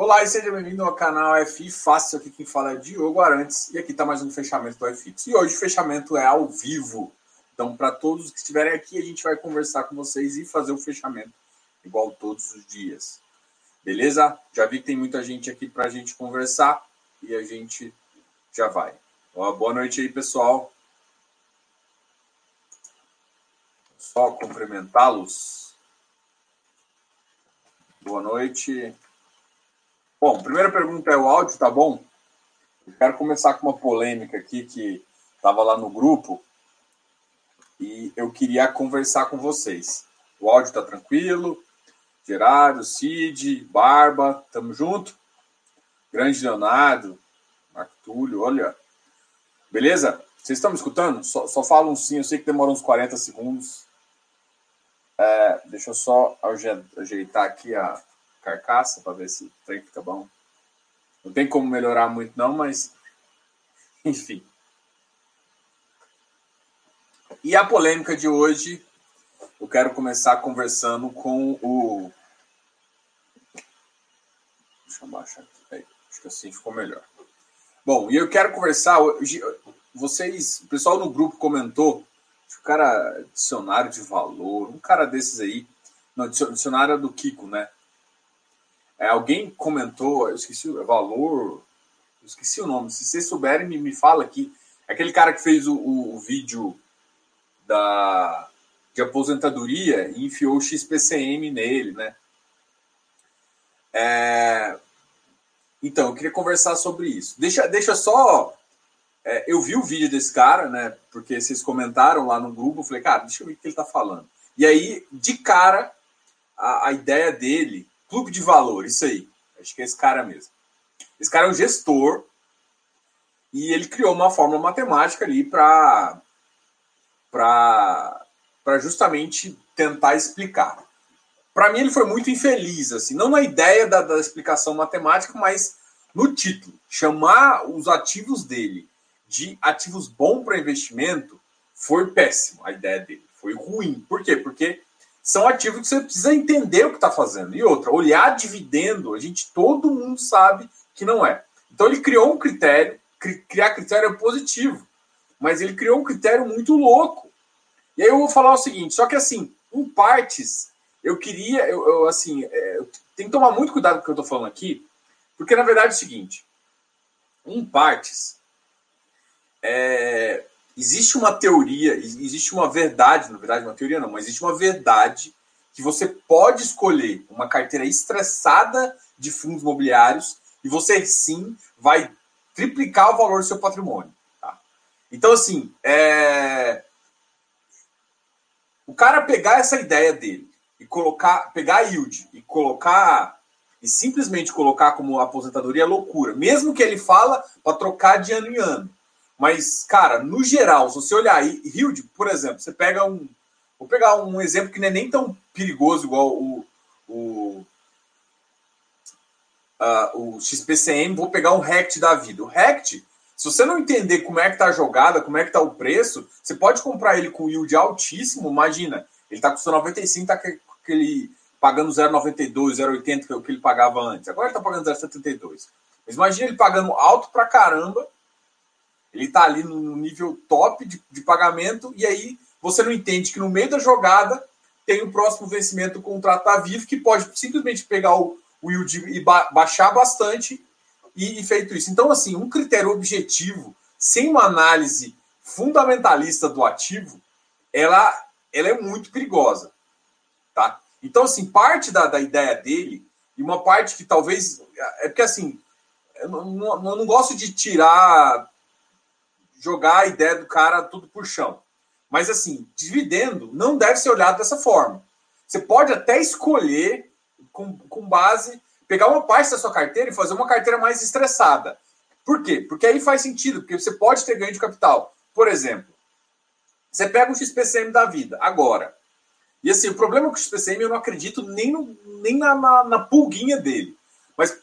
Olá e seja bem-vindo ao canal FI Fácil. Aqui quem fala é Diogo Arantes e aqui está mais um fechamento do FI. E hoje o fechamento é ao vivo. Então, para todos que estiverem aqui, a gente vai conversar com vocês e fazer o fechamento igual todos os dias. Beleza? Já vi que tem muita gente aqui para a gente conversar e a gente já vai. boa noite aí, pessoal. Só cumprimentá-los. Boa noite. Bom, primeira pergunta é: o áudio tá bom? Eu quero começar com uma polêmica aqui que estava lá no grupo e eu queria conversar com vocês. O áudio tá tranquilo? Gerardo, Cid, Barba, tamo junto? Grande Leonardo, Marco Túlio, olha. Beleza? Vocês estão me escutando? Só, só fala um sim, eu sei que demora uns 40 segundos. É, deixa eu só ajeitar aqui a, carcaça para ver se o trem fica bom. Não tem como melhorar muito, não, mas enfim. E a polêmica de hoje, eu quero começar conversando com o. Deixa eu baixar aqui. Aí, acho que assim ficou melhor. Bom, e eu quero conversar. Vocês, o pessoal no grupo comentou o cara dicionário de valor, um cara desses aí. Não, dicionário do Kiko, né? É, alguém comentou, eu esqueci o valor, eu esqueci o nome. Se vocês souberem, me, me fala aqui. Aquele cara que fez o, o, o vídeo da, de aposentadoria e enfiou o XPCM nele, né? É, então, eu queria conversar sobre isso. Deixa, deixa só. É, eu vi o vídeo desse cara, né? Porque vocês comentaram lá no grupo. Eu falei, cara, deixa eu ver o que ele tá falando. E aí, de cara, a, a ideia dele Clube de valor, isso aí. Acho que é esse cara mesmo. Esse cara é um gestor e ele criou uma fórmula matemática ali para para justamente tentar explicar. Para mim ele foi muito infeliz assim, não na ideia da, da explicação matemática, mas no título. Chamar os ativos dele de ativos bons para investimento foi péssimo a ideia dele. Foi ruim. Por quê? Porque são ativos que você precisa entender o que está fazendo. E outra, olhar dividendo, a gente, todo mundo sabe que não é. Então ele criou um critério, criar critério é positivo, mas ele criou um critério muito louco. E aí eu vou falar o seguinte, só que assim, em partes, eu queria, eu, eu assim, é, tem que tomar muito cuidado com o que eu estou falando aqui, porque na verdade é o seguinte, em partes, é, existe uma teoria, existe uma verdade, na verdade, uma teoria não, mas existe uma verdade que você pode escolher uma carteira estressada de fundos imobiliários e você sim vai triplicar o valor do seu patrimônio. Tá? Então, assim, é... o cara pegar essa ideia dele e colocar, pegar a yield e colocar e simplesmente colocar como aposentadoria é loucura. Mesmo que ele fala para trocar de ano em ano. Mas, cara, no geral, se você olhar aí, Hilde, por exemplo, você pega um. Vou pegar um exemplo que não é nem tão perigoso igual o, o, uh, o XPCM, vou pegar um RECT da vida. O RECT, se você não entender como é que tá a jogada, como é que tá o preço, você pode comprar ele com yield altíssimo, imagina, ele tá custando 95, tá aquele pagando 0,92, 0,80 que é o que ele pagava antes. Agora ele tá pagando 0,72. Mas imagina ele pagando alto pra caramba ele está ali no nível top de, de pagamento, e aí você não entende que no meio da jogada tem o próximo vencimento da Vivo, que pode simplesmente pegar o, o yield e ba baixar bastante, e, e, feito isso. Então, assim, um critério objetivo, sem uma análise fundamentalista do ativo, ela, ela é muito perigosa. Tá? Então, assim, parte da, da ideia dele, e uma parte que talvez. É porque, assim, eu não, eu não gosto de tirar jogar a ideia do cara tudo por chão. Mas assim, dividendo não deve ser olhado dessa forma. Você pode até escolher, com, com base, pegar uma parte da sua carteira e fazer uma carteira mais estressada. Por quê? Porque aí faz sentido, porque você pode ter ganho de capital. Por exemplo, você pega o XPCM da vida, agora. E assim, o problema com o XPCM eu não acredito nem, no, nem na, na, na pulguinha dele. Mas,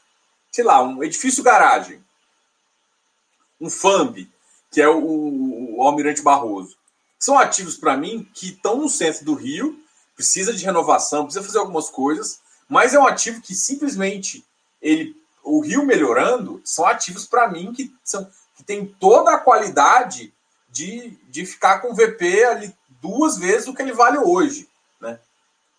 sei lá, um edifício garagem, um FAMB, que é o, o Almirante Barroso. São ativos, para mim, que estão no centro do Rio, precisa de renovação, precisa fazer algumas coisas, mas é um ativo que simplesmente ele o Rio melhorando são ativos para mim que são que tem toda a qualidade de, de ficar com o VP ali duas vezes o que ele vale hoje, né?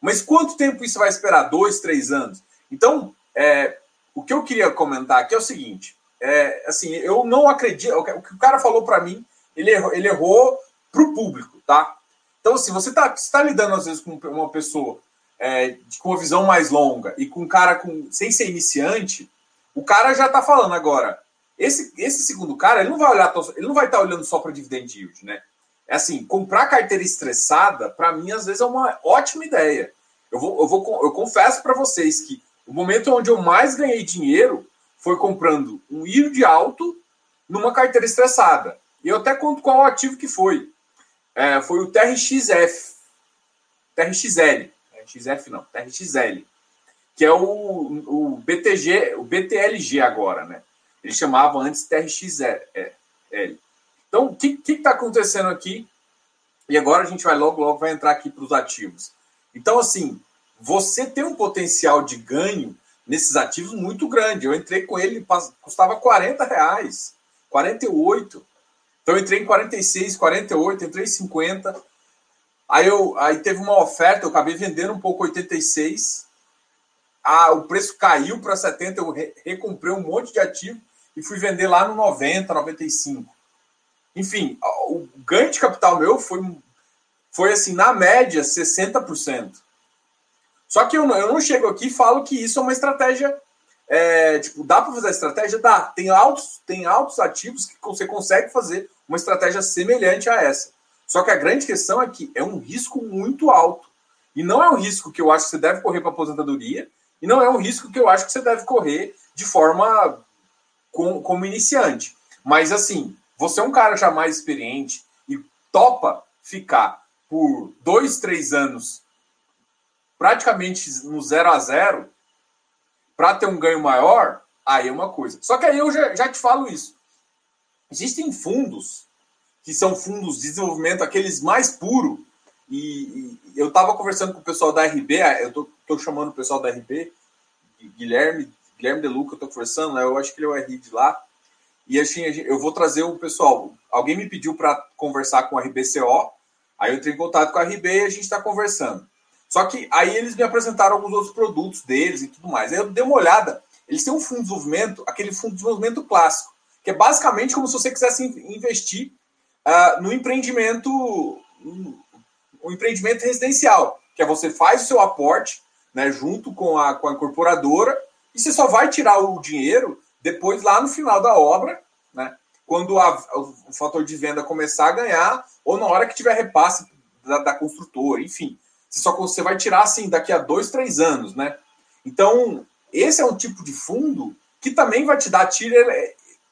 Mas quanto tempo isso vai esperar? Dois, três anos? Então, é, o que eu queria comentar aqui é o seguinte: é, assim, eu não acredito. O que o cara falou para mim, ele errou, ele errou para o público, tá? Então, assim, você está tá lidando às vezes com uma pessoa é, com uma visão mais longa e com um cara com, sem ser iniciante, o cara já está falando agora. Esse, esse segundo cara, ele não vai olhar, ele não vai estar tá olhando só para dividend yield, né? É assim, comprar carteira estressada, para mim, às vezes é uma ótima ideia. Eu, vou, eu, vou, eu confesso para vocês que o momento onde eu mais ganhei dinheiro foi comprando um yield alto numa carteira estressada. E eu até conto qual ativo que foi. É, foi o TRXF. TRXL. TRXF não, TRXL. Que é o, o BTG, o BTLG agora, né? Eles chamavam antes TRXL. Então, o que está acontecendo aqui? E agora a gente vai logo, logo vai entrar aqui para os ativos. Então, assim, você tem um potencial de ganho nesses ativos muito grande. Eu entrei com ele, custava 40 reais, 48. Então eu entrei em 46, 48, entrei em 50. Aí, eu, aí teve uma oferta, eu acabei vendendo um pouco 86. Ah, o preço caiu para 70, eu re, recomprei um monte de ativo e fui vender lá no 90, 95. Enfim, o ganho de capital meu foi, foi assim, na média, 60%. Só que eu não, eu não chego aqui e falo que isso é uma estratégia. É, tipo, dá para fazer a estratégia? Dá. Tem altos, tem altos ativos que você consegue fazer uma estratégia semelhante a essa. Só que a grande questão é que é um risco muito alto. E não é um risco que eu acho que você deve correr para aposentadoria, e não é um risco que eu acho que você deve correr de forma com, como iniciante. Mas assim, você é um cara já mais experiente e topa ficar por dois, três anos praticamente no zero a zero para ter um ganho maior, aí é uma coisa. Só que aí eu já, já te falo isso. Existem fundos que são fundos de desenvolvimento, aqueles mais puros. E, e eu estava conversando com o pessoal da RB, eu estou chamando o pessoal da RB, Guilherme, Guilherme De Luca, eu estou conversando, né? eu acho que ele é o RI de lá. E assim, eu vou trazer o pessoal. Alguém me pediu para conversar com a RBCO, aí eu entrei em contato com a RB e a gente está conversando. Só que aí eles me apresentaram alguns outros produtos deles e tudo mais. Aí eu dei uma olhada. Eles têm um fundo de desenvolvimento, aquele fundo de desenvolvimento clássico, que é basicamente como se você quisesse investir uh, no empreendimento, um empreendimento residencial, que é você faz o seu aporte, né, junto com a, com a incorporadora, e você só vai tirar o dinheiro depois lá no final da obra, né, quando a, o fator de venda começar a ganhar, ou na hora que tiver repasse da, da construtora, enfim. Você só você vai tirar assim daqui a dois, três anos, né? Então, esse é um tipo de fundo que também vai te dar tiro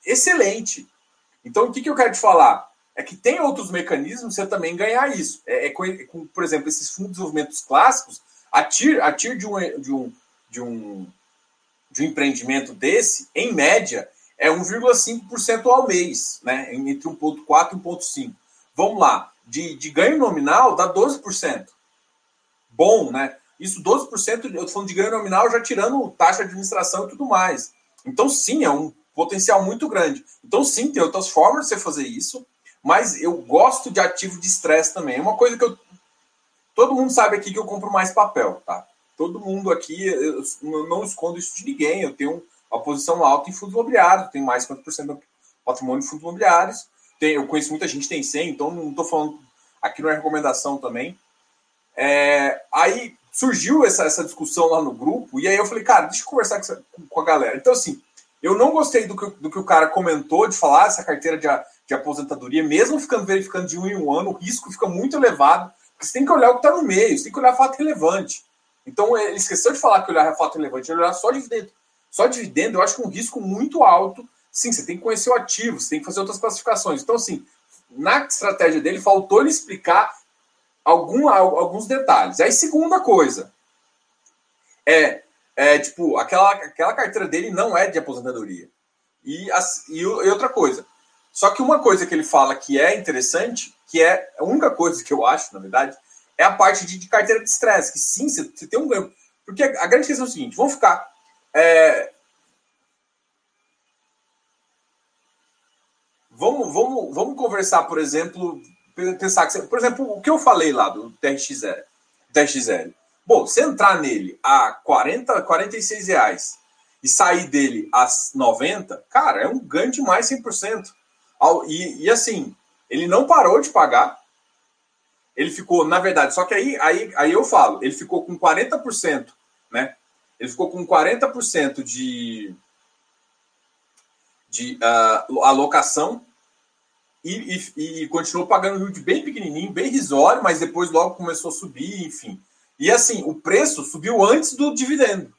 excelente. Então, o que, que eu quero te falar? É que tem outros mecanismos você também ganhar isso. É, é com, com, por exemplo, esses fundos de desenvolvimento clássicos, a TIR, a TIR de, um, de, um, de, um, de um empreendimento desse, em média, é 1,5% ao mês, né? entre 1,4% e 1,5%. Vamos lá, de, de ganho nominal dá 12% bom, né? Isso 12%, eu estou falando de ganho nominal, já tirando taxa de administração e tudo mais. Então, sim, é um potencial muito grande. Então, sim, tem outras formas de você fazer isso, mas eu gosto de ativo de estresse também. É uma coisa que eu. Todo mundo sabe aqui que eu compro mais papel, tá? Todo mundo aqui, eu não escondo isso de ninguém. Eu tenho uma posição alta em fundos imobiliários, tenho mais de 50% do patrimônio em fundos imobiliários. Tem, eu conheço muita gente que tem 100, então não estou falando. Aqui não é recomendação também. É, aí surgiu essa, essa discussão lá no grupo, e aí eu falei, cara, deixa eu conversar com, com a galera. Então, assim, eu não gostei do que, do que o cara comentou de falar essa carteira de, de aposentadoria, mesmo ficando verificando de um em um ano, o risco fica muito elevado, porque você tem que olhar o que está no meio, você tem que olhar fato relevante. Então, ele esqueceu de falar que olhar fato relevante, ele olhar só dividendo. Só dividendo, eu acho que é um risco muito alto. Sim, você tem que conhecer o ativo, você tem que fazer outras classificações. Então, assim, na estratégia dele, faltou ele explicar algum, alguns detalhes. Aí, segunda coisa, é, é tipo, aquela, aquela carteira dele não é de aposentadoria. E, as, e, e outra coisa, só que uma coisa que ele fala que é interessante, que é a única coisa que eu acho, na verdade, é a parte de, de carteira de estresse, que sim, você, você, tem um ganho. Porque a, grande questão é o seguinte: vamos ficar. É, vamos, vamos, vamos conversar, por exemplo, pensar que, por exemplo, o que eu falei lá do TRXL, TRXL. Bom, se entrar nele a 40, 46 reais e sair dele a 90, cara, é um ganho de mais 100%. E, e assim, ele não parou de pagar. Ele ficou, na verdade, só que aí, aí, aí eu falo, ele ficou com 40%, né? Ele ficou com 40% de, de uh, alocação e, e, e, continuou pagando um yield bem pequenininho, bem risório, mas depois logo começou a subir, enfim. E assim, o preço subiu antes do dividendo.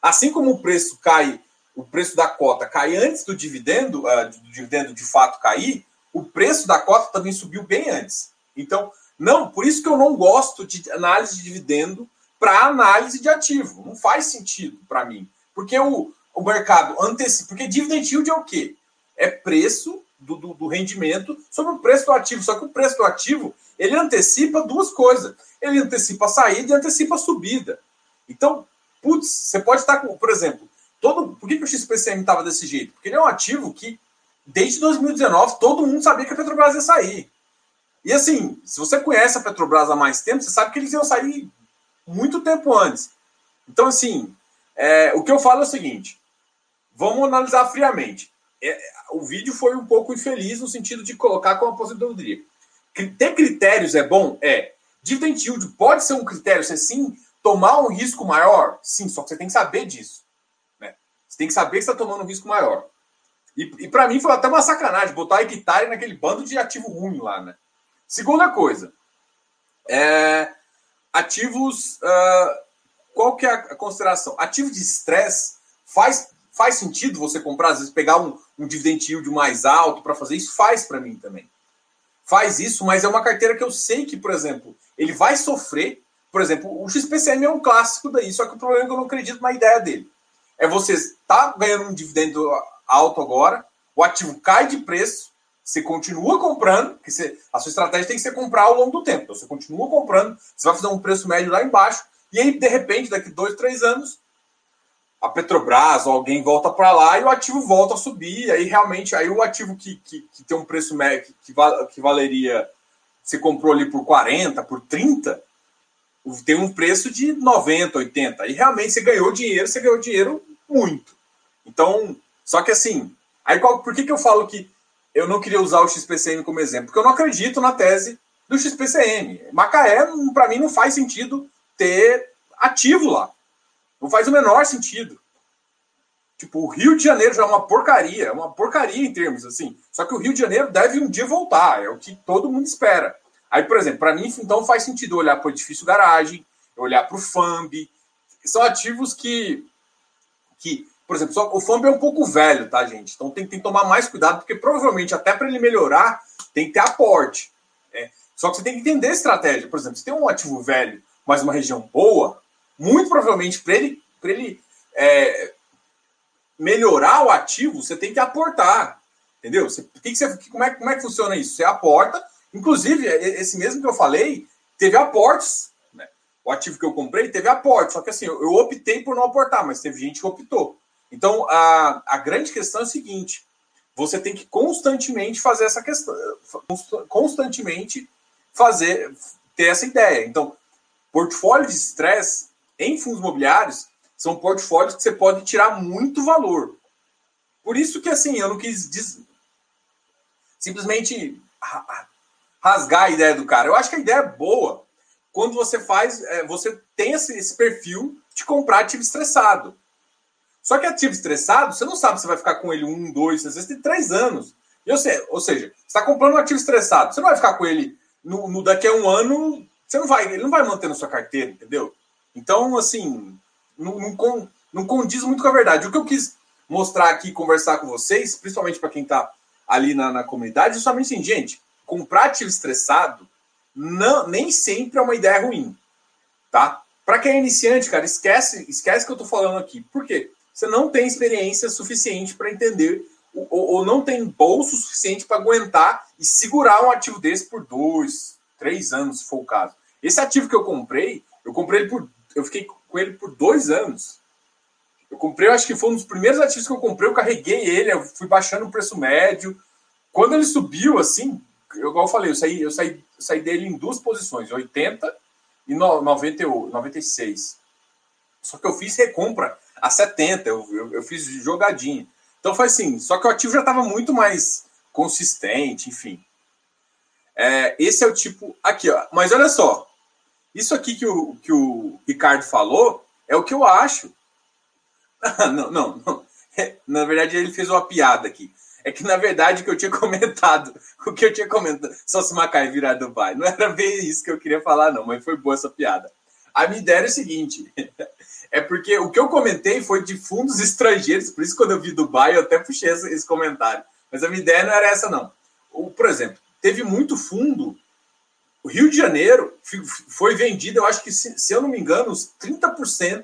Assim como o preço cai, o preço da cota cai antes do dividendo, uh, do dividendo de fato cair, o preço da cota também subiu bem antes. Então, não, por isso que eu não gosto de análise de dividendo para análise de ativo. Não faz sentido para mim. Porque o, o mercado antecipa. Porque dividend yield é o quê? É preço do, do, do, rendimento sobre o preço do ativo. Só que o preço do ativo ele antecipa duas coisas. Ele antecipa a saída e antecipa a subida. Então, putz, você pode estar com, por exemplo, todo. Por que, que o XPCM estava desse jeito? Porque ele é um ativo que, desde 2019, todo mundo sabia que a Petrobras ia sair. E assim, se você conhece a Petrobras há mais tempo, você sabe que eles iam sair muito tempo antes. Então, assim, é, o que eu falo é o seguinte: vamos analisar friamente. É, o vídeo foi um pouco infeliz no sentido de colocar como aposentadoria. Ter critérios é bom? É. Dividend yield pode ser um critério, você sim tomar um risco maior? Sim, só que você tem que saber disso. Né? Você tem que saber que está tomando um risco maior. E, e para mim foi até uma sacanagem botar a hectare naquele bando de ativo ruim lá, né? Segunda coisa, é, ativos. Uh, qual que é a consideração? Ativo de estresse faz Faz sentido você comprar, às vezes, pegar um, um dividend yield mais alto para fazer isso? Faz para mim também. Faz isso, mas é uma carteira que eu sei que, por exemplo, ele vai sofrer. Por exemplo, o XPCM é um clássico daí, só que o problema é que eu não acredito na ideia dele. É você está ganhando um dividendo alto agora, o ativo cai de preço, você continua comprando, que você, a sua estratégia tem que ser comprar ao longo do tempo. Então, você continua comprando, você vai fazer um preço médio lá embaixo, e aí, de repente, daqui dois, três anos, a Petrobras ou alguém volta para lá e o ativo volta a subir. Aí realmente, aí o ativo que, que, que tem um preço médio que, que, valeria, você comprou ali por 40, por 30, tem um preço de 90, 80. E realmente você ganhou dinheiro, você ganhou dinheiro muito. Então, só que assim, aí qual, por que, que eu falo que eu não queria usar o XPCM como exemplo? Porque eu não acredito na tese do XPCM. Macaé, para mim, não faz sentido ter ativo lá. Não faz o menor sentido. Tipo, o Rio de Janeiro já é uma porcaria, é uma porcaria em termos assim. Só que o Rio de Janeiro deve um dia voltar, é o que todo mundo espera. Aí, por exemplo, para mim, então faz sentido olhar para o edifício garagem, olhar para o FAMB. São ativos que, que, por exemplo, só, o FAMB é um pouco velho, tá, gente? Então tem, tem que tomar mais cuidado, porque provavelmente até para ele melhorar tem que ter aporte. Né? Só que você tem que entender a estratégia. Por exemplo, se tem um ativo velho, mas uma região boa, muito provavelmente, para ele, ele é, melhorar o ativo, você tem que aportar. Entendeu? Você, que que você, como, é, como é que funciona isso? Você aporta. Inclusive, esse mesmo que eu falei, teve aportes. Né? O ativo que eu comprei teve aporte. Só que assim, eu, eu optei por não aportar, mas teve gente que optou. Então, a, a grande questão é o seguinte: você tem que constantemente fazer essa questão, constantemente fazer, ter essa ideia. Então, portfólio de estresse em fundos imobiliários, são portfólios que você pode tirar muito valor. Por isso que, assim, eu não quis diz... simplesmente rasgar a ideia do cara. Eu acho que a ideia é boa quando você faz, é, você tem esse, perfil de comprar ativo estressado. Só que ativo estressado, você não sabe se vai ficar com ele um, dois, às vezes tem três anos. Ou seja, você está comprando um ativo estressado, você não vai ficar com ele no, no daqui a um ano, você não vai, ele não vai manter na sua carteira, entendeu? Então, assim, não, não, não condiz muito com a verdade. O que eu quis mostrar aqui, conversar com vocês, principalmente para quem está ali na, na comunidade, é somente assim, gente, comprar ativo estressado não, nem sempre é uma ideia ruim, tá? Para quem é iniciante, cara, esquece, esquece que eu estou falando aqui. Por quê? Você não tem experiência suficiente para entender ou, ou, não tem bolso suficiente para aguentar e segurar um ativo desse por dois, três anos, se for o caso. Esse ativo que eu comprei, eu comprei ele por eu fiquei com ele por dois anos. Eu comprei, eu acho que foi um dos primeiros ativos que eu comprei, eu carreguei ele, eu fui baixando o preço médio, quando ele subiu, assim, eu, igual eu falei, eu saí, eu saí, eu saí dele em duas posições, 80 e 90, 96. Só que eu fiz recompra a 70, eu, eu, eu fiz jogadinha. Então foi assim, só que o ativo já estava muito mais consistente, enfim. É, esse é o tipo aqui, ó. Mas olha só, isso aqui que o, que o Ricardo falou é o que eu acho. não, não, não. Na verdade, ele fez uma piada aqui. É que, na verdade, o que eu tinha comentado, o que eu tinha comentado, só se Macai virar Dubai, não era bem isso que eu queria falar, não, mas foi boa essa piada. A minha ideia é o seguinte: é porque o que eu comentei foi de fundos estrangeiros, por isso, quando eu vi Dubai, eu até puxei esse comentário. Mas a minha ideia não era essa, não. O, por exemplo, teve muito fundo. O Rio de Janeiro foi vendido, eu acho que, se, se eu não me engano, uns 30%.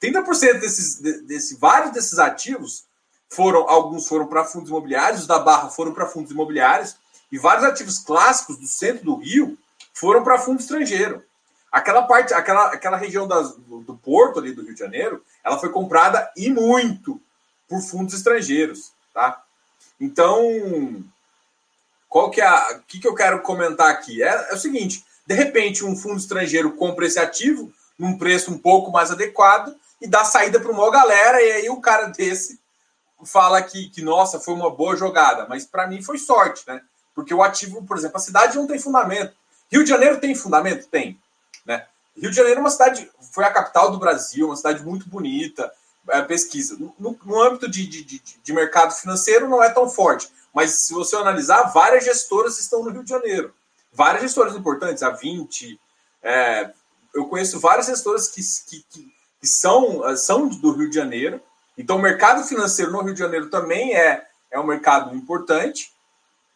30% desses, desse, vários desses ativos foram, alguns foram para fundos imobiliários, os da Barra foram para fundos imobiliários, e vários ativos clássicos do centro do Rio foram para fundo estrangeiro. Aquela parte, aquela, aquela região das, do, do, porto ali do Rio de Janeiro, ela foi comprada e muito por fundos estrangeiros, tá? Então, qual que é a, o que, que eu quero comentar aqui? É, é o seguinte, de repente um fundo estrangeiro compra esse ativo num preço um pouco mais adequado e dá saída para uma galera e aí o cara desse fala que, que nossa, foi uma boa jogada, mas para mim foi sorte, né? Porque o ativo, por exemplo, a cidade não tem fundamento. Rio de Janeiro tem fundamento? Tem. Né? Rio de Janeiro é uma cidade, foi a capital do Brasil, uma cidade muito bonita, pesquisa. No, no âmbito de, de, de, de, mercado financeiro não é tão forte, mas se você analisar, várias gestoras estão no Rio de Janeiro. Várias gestoras importantes, a 20. É, eu conheço várias gestoras que, que, que, que são, são do Rio de Janeiro. Então, o mercado financeiro no Rio de Janeiro também é, é um mercado importante.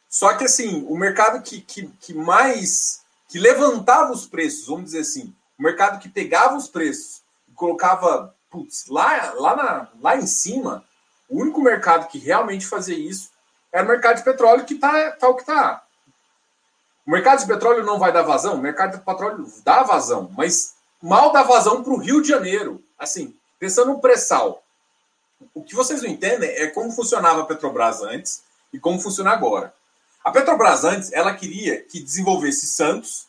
Só que, assim, o mercado que, que, que mais que levantava os preços, vamos dizer assim, o mercado que pegava os preços e colocava putz, lá, lá, na, lá em cima, o único mercado que realmente fazia isso era o mercado de petróleo, que tá, tá o que tá. O mercado de petróleo não vai dar vazão, o mercado de petróleo dá vazão, mas mal dá vazão para o Rio de Janeiro. Assim, pensando no pré-sal, o que vocês não entendem é como funcionava a Petrobras antes e como funciona agora. A Petrobras antes, ela queria que desenvolvesse Santos,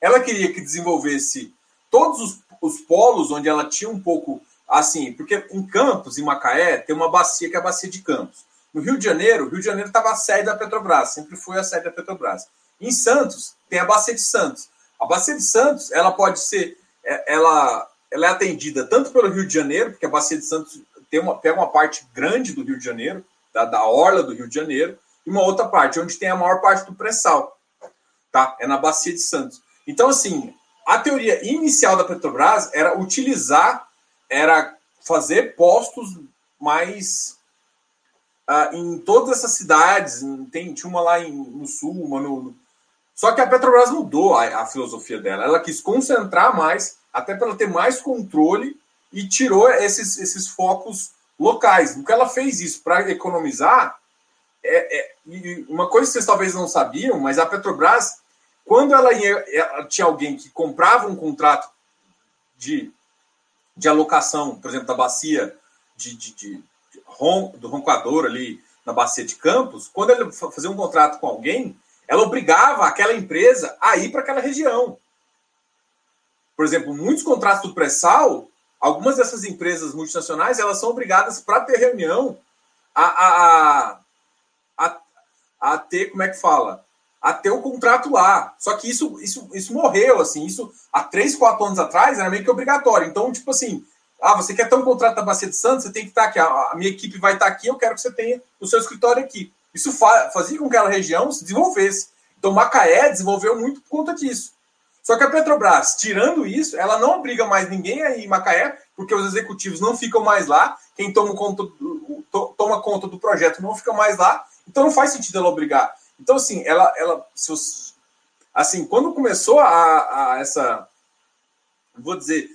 ela queria que desenvolvesse todos os, os polos onde ela tinha um pouco assim, porque em Campos, em Macaé, tem uma bacia que é a bacia de Campos. No Rio de Janeiro, o Rio de Janeiro estava a sede da Petrobras, sempre foi a sede da Petrobras. Em Santos, tem a bacia de Santos. A bacia de Santos, ela pode ser, é, ela, ela é atendida tanto pelo Rio de Janeiro, porque a bacia de Santos tem uma, pega uma parte grande do Rio de Janeiro, da, da orla do Rio de Janeiro, e uma outra parte, onde tem a maior parte do pré-sal. Tá? É na Bacia de Santos. Então, assim, a teoria inicial da Petrobras era utilizar, era fazer postos mais uh, em todas essas cidades. Tem, tinha uma lá em, no sul, uma no. Só que a Petrobras mudou a, a, filosofia dela. Ela quis concentrar mais, até para ter mais controle, e tirou esses, esses focos locais. No que ela fez isso para economizar, é, é, uma coisa que vocês talvez não sabiam, mas a Petrobras, quando ela, ia, ela tinha alguém que comprava um contrato de, de alocação, por exemplo, da bacia de, de, de, ron, do roncador ali na bacia de Campos, quando ela fazia um contrato com alguém, ela obrigava aquela empresa a ir para aquela região. Por exemplo, muitos contratos do pré-sal, algumas dessas empresas multinacionais, elas são obrigadas para ter reunião a, a, a a, a ter, como é que fala? A ter o contrato lá. Só que isso, isso, isso morreu, assim, isso há três, quatro anos atrás era meio que obrigatório. Então, tipo assim, ah, você quer ter um contrato da Bacia de Santos, você tem que estar aqui. A, minha equipe vai estar aqui, eu quero que você tenha o seu escritório aqui. Isso fa fazia com que aquela região se desenvolvesse. Então, Macaé desenvolveu muito por conta disso. Só que a Petrobras, tirando isso, ela não obriga mais ninguém a ir em Macaé, porque os executivos não ficam mais lá, quem toma conta do, toma conta do projeto não fica mais lá, então não faz sentido ela obrigar. Então, assim, ela, ela assim, quando começou a, a essa, vou dizer,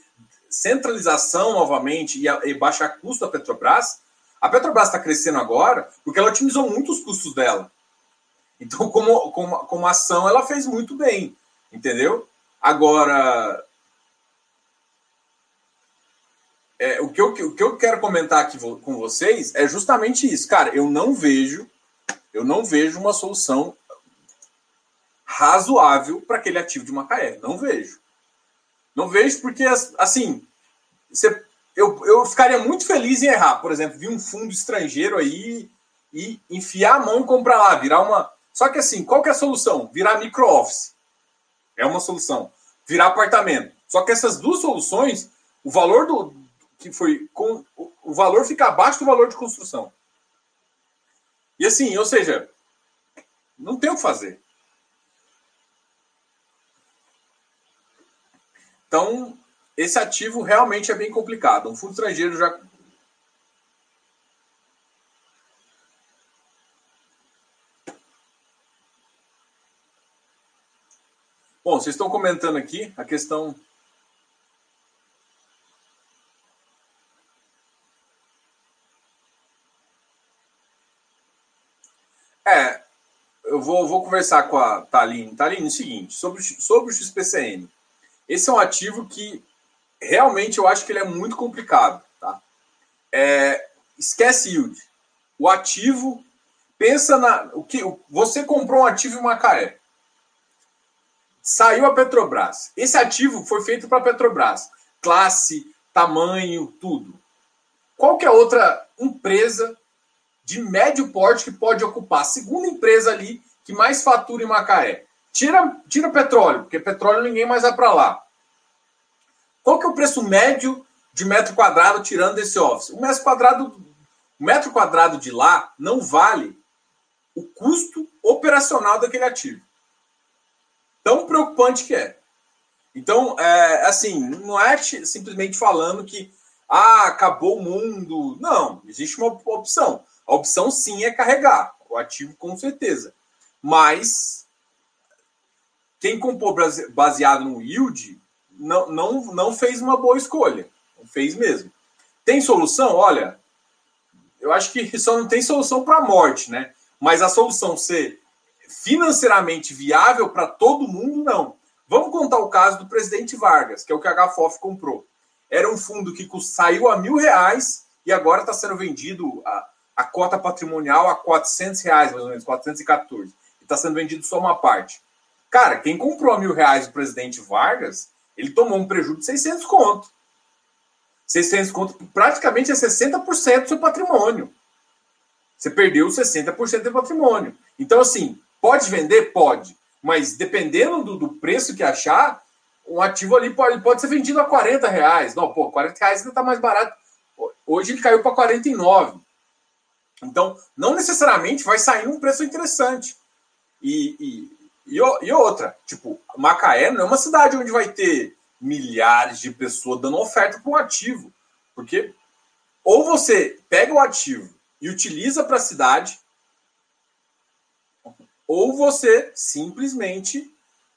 centralização novamente e, a, e baixar custo da Petrobras, a Petrobras está crescendo agora porque ela otimizou muito os custos dela. Então, como, como, como ação, ela fez muito bem, entendeu? Agora, é, o, que eu, o que eu quero comentar aqui com vocês é justamente isso. Cara, eu não vejo eu não vejo uma solução razoável para aquele ativo de Macaé. Não vejo. Não vejo porque, assim, você, eu, eu ficaria muito feliz em errar. Por exemplo, vir um fundo estrangeiro aí e enfiar a mão e comprar lá, virar uma. Só que assim, qual que é a solução? Virar micro-office. É uma solução. Virar apartamento. Só que essas duas soluções, o valor do que foi com o valor fica abaixo do valor de construção. E assim, ou seja, não tem o que fazer. Então, esse ativo realmente é bem complicado. Um fundo estrangeiro já. Bom, vocês estão comentando aqui a questão É, eu vou, vou conversar com a Taline. Taline, é o seguinte, sobre, sobre o XPCN. Esse é um ativo que realmente eu acho que ele é muito complicado. Tá? É, esquece yield. O ativo, pensa na. O que, você comprou um ativo em Macaé. Saiu a Petrobras. Esse ativo foi feito para a Petrobras. Classe, tamanho, tudo. Qual que é outra empresa de médio porte que pode ocupar a segunda empresa ali que mais fatura em Macaé. Tira, tira petróleo, porque petróleo ninguém mais vai para lá. Qual que é o preço médio de metro quadrado tirando desse office? O metro quadrado, o metro quadrado de lá não vale o custo operacional daquele ativo. Tão preocupante que é. Então, é, assim, não é simplesmente falando que ah, acabou o mundo. Não, existe uma opção. A opção sim é carregar o ativo com certeza. Mas quem comprou baseado no yield não, não, não fez uma boa escolha. Não fez mesmo. Tem solução? Olha, eu acho que só não tem solução para a morte, né? Mas a solução ser financeiramente viável para todo mundo, não. Vamos contar o caso do presidente Vargas, que é o que a HFOF comprou. Era um fundo que saiu a mil reais e agora está sendo vendido a a cota patrimonial a 400 reais, mais ou menos, 414. Está sendo vendido só uma parte. Cara, quem comprou a mil reais o presidente Vargas, ele tomou um prejuízo de 600 conto. 600 conto praticamente é 60% do seu patrimônio. Você perdeu 60% do patrimônio. Então, assim, pode vender? Pode. Mas dependendo do, do preço que achar, um ativo ali pode, pode ser vendido a 40 reais. Não, pô, 40 reais ainda está mais barato. Hoje ele caiu para 49. Então, não necessariamente vai sair um preço interessante. E, e, e, outra, tipo, Macaé não é uma cidade onde vai ter milhares de pessoas dando oferta para um ativo. Porque ou você pega o ativo e utiliza para a cidade, ou você simplesmente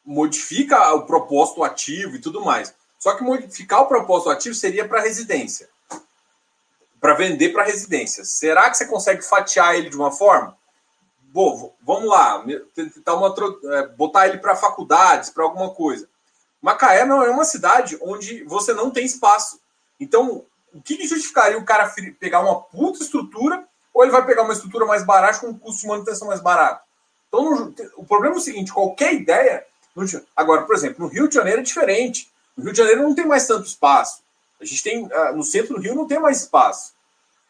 modifica o propósito ativo e tudo mais. Só que modificar o propósito ativo seria para residência para vender para residências. Será que você consegue fatiar ele de uma forma? Bom, vamos lá, tentar uma, é, botar ele para faculdades, para alguma coisa. Macaé não é uma cidade onde você não tem espaço. Então, o que justificaria o cara pegar uma puta estrutura ou ele vai pegar uma estrutura mais barata com um custo de manutenção mais barato? Então, o problema é o seguinte: qualquer ideia. Agora, por exemplo, no Rio de Janeiro é diferente. No Rio de Janeiro não tem mais tanto espaço. A gente tem, ah, no centro do Rio não tem mais espaço.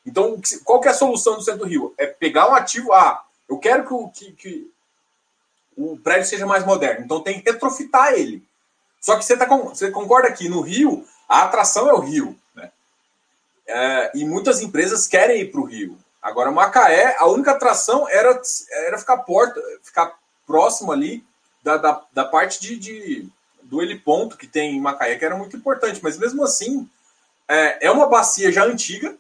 Então, qual que é a solução do centro do Rio? É pegar um ativo, ah, eu quero que o, que, que o prédio seja mais moderno, então tem que retrofitar ele. Só que você, tá, você concorda que no Rio, a atração é o Rio, né? É, e muitas empresas querem ir para o Rio. Agora, Macaé, a única atração era, era ficar porta, ficar próximo ali da, da, da parte de, de, do heliponto que tem em Macaé, que era muito importante. Mas mesmo assim, é, é uma bacia já antiga,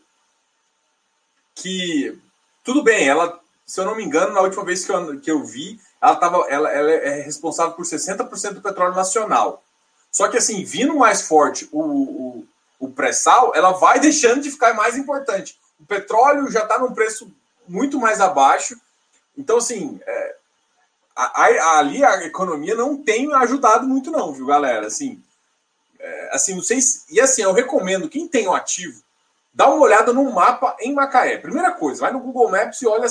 que, tudo bem, ela, se eu não me engano, na última vez que eu, que eu vi, ela, tava, ela, ela é responsável por 60% do petróleo nacional. Só que, assim, vindo mais forte o, o, o pré-sal, ela vai deixando de ficar mais importante. O petróleo já está num preço muito mais abaixo. Então, assim, é, a, a, ali a economia não tem ajudado muito, não, viu, galera? Assim, é, assim, não sei se. E assim, eu recomendo, quem tem um ativo, dá uma olhada no mapa em Macaé. Primeira coisa, vai no Google Maps e olha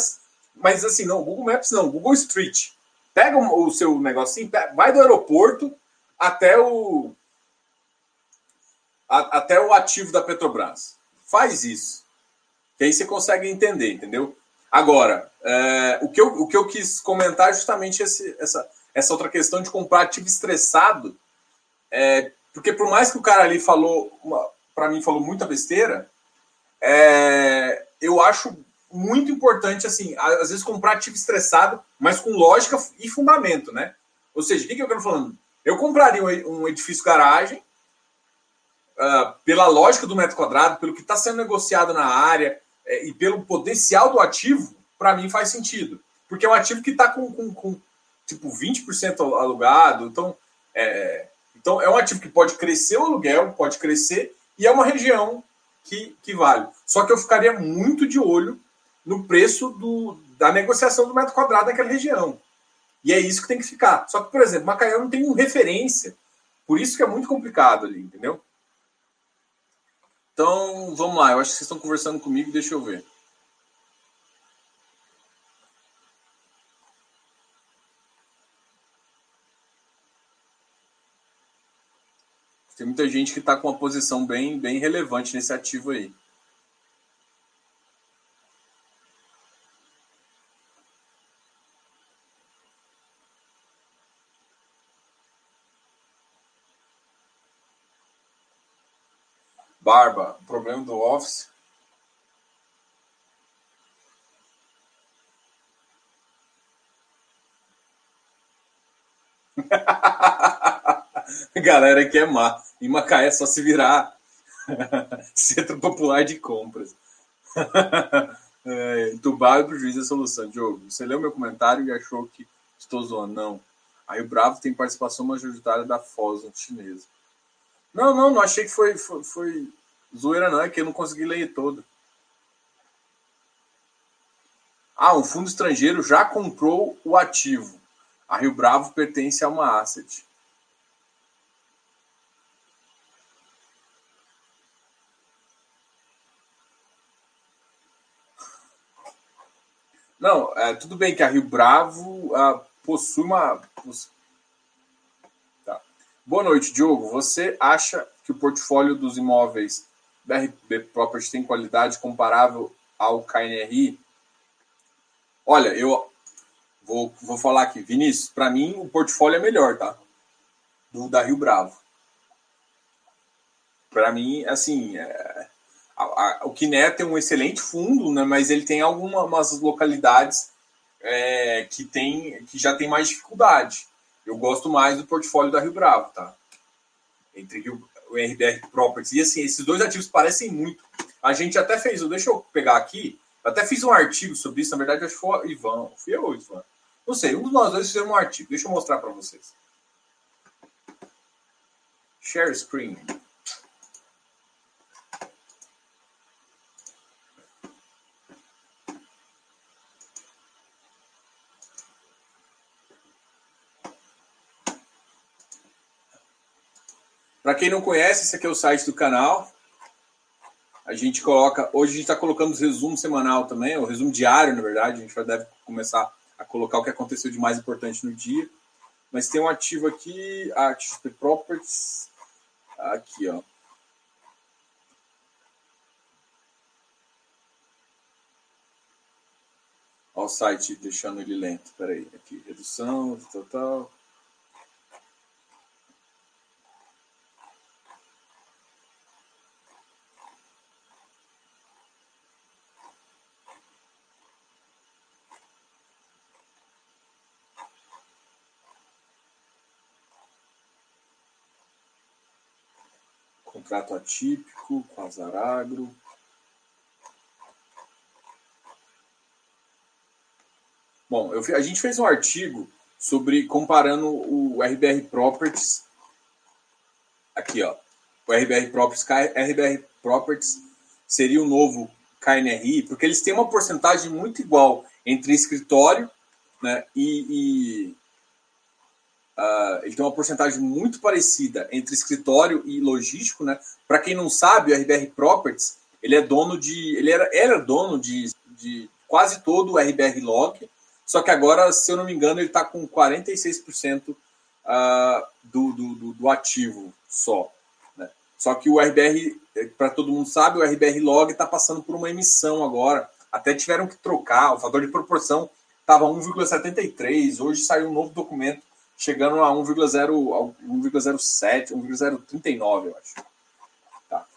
Mas assim, não, Google Maps não, Google Street. Pega o, seu negocinho, vai do aeroporto até o a, até o ativo da Petrobras. Faz isso. Que aí você consegue entender, entendeu? Agora, é, o, que eu, o que eu quis comentar é justamente esse, essa, essa outra questão de comprar ativo estressado. É, porque por mais que o cara ali falou, para mim, falou muita besteira, é, eu acho muito importante, assim, às vezes comprar ativo estressado, mas com lógica e fundamento, né? Ou seja, o que, eu quero falando? Eu compraria um edifício garagem, uh, pela lógica do metro quadrado, pelo que está sendo negociado na área é, e pelo potencial do ativo, para mim faz sentido. Porque é um ativo que está com, com, com, tipo 20% alugado, então é, então é um ativo que pode crescer o aluguel, pode crescer, e é uma região que, que vale. Só que eu ficaria muito de olho no preço do, da negociação do metro quadrado naquela região. E é isso que tem que ficar. Só que, por exemplo, Macaé não tem referência. Por isso que é muito complicado ali, entendeu? Então, vamos lá. Eu acho que vocês estão conversando comigo, deixa eu ver. Tem muita gente que está com uma posição bem, bem relevante nesse ativo aí. Barba, problema do Office. Galera que é má. Em Macaé é só se virar. Centro Popular de Compras. é, entubar e prejuízo é solução. Diogo, você leu meu comentário e achou que estou zoando. Não. Aí o Bravo tem participação majoritária da Foz chinesa. Não, não, não achei que foi, foi, foi zoeira, não. É que eu não consegui ler todo. Ah, um fundo estrangeiro já comprou o ativo. A Rio Bravo pertence a uma asset. Não, é, tudo bem que a Rio Bravo ah, possui uma. Boa noite, Diogo. Você acha que o portfólio dos imóveis da RB Properties tem qualidade comparável ao KNRI? Olha, eu vou, vou falar aqui, Vinícius, para mim o portfólio é melhor, tá? Do da Rio Bravo. Para mim, assim, é, a, a, o Quiné tem um excelente fundo, né, mas ele tem algumas localidades é, que, tem, que já tem mais dificuldade. Eu gosto mais do portfólio da Rio Bravo, tá? Entre Rio, o RBR Properties. E assim, esses dois ativos parecem muito. A gente até fez, deixa eu pegar aqui, até fiz um artigo sobre isso, na verdade, acho que foi o Ivan. Fui eu, Ivan. Não sei, um dos nós dois fizemos um artigo. Deixa eu mostrar para vocês. Share screen. Para quem não conhece, esse aqui é o site do canal. A gente coloca. Hoje a gente está colocando os resumos semanal também, o resumo diário, na verdade. A gente vai deve começar a colocar o que aconteceu de mais importante no dia. Mas tem um ativo aqui, a Properties. Aqui, ó. Olha o site deixando ele lento. Peraí, aqui, redução, total. Contrato atípico com a Zaragro. Bom, eu, a gente fez um artigo sobre comparando o RBR Properties. Aqui, ó. O RBR Properties, RBR Properties seria o novo KNRI, porque eles têm uma porcentagem muito igual entre escritório né, e Uh, ele tem uma porcentagem muito parecida entre escritório e logístico, né? Para quem não sabe, o RBR Properties ele é dono de, ele era, era dono de, de quase todo o RBR Log, só que agora, se eu não me engano, ele está com 46% uh, do, do, do, ativo só. Né? Só que o RBR, para todo mundo sabe, o RBR Log está passando por uma emissão agora. Até tiveram que trocar, o fator de proporção estava 1,73, hoje saiu um novo documento chegando a 1,07, 1,039, eu acho. Tá.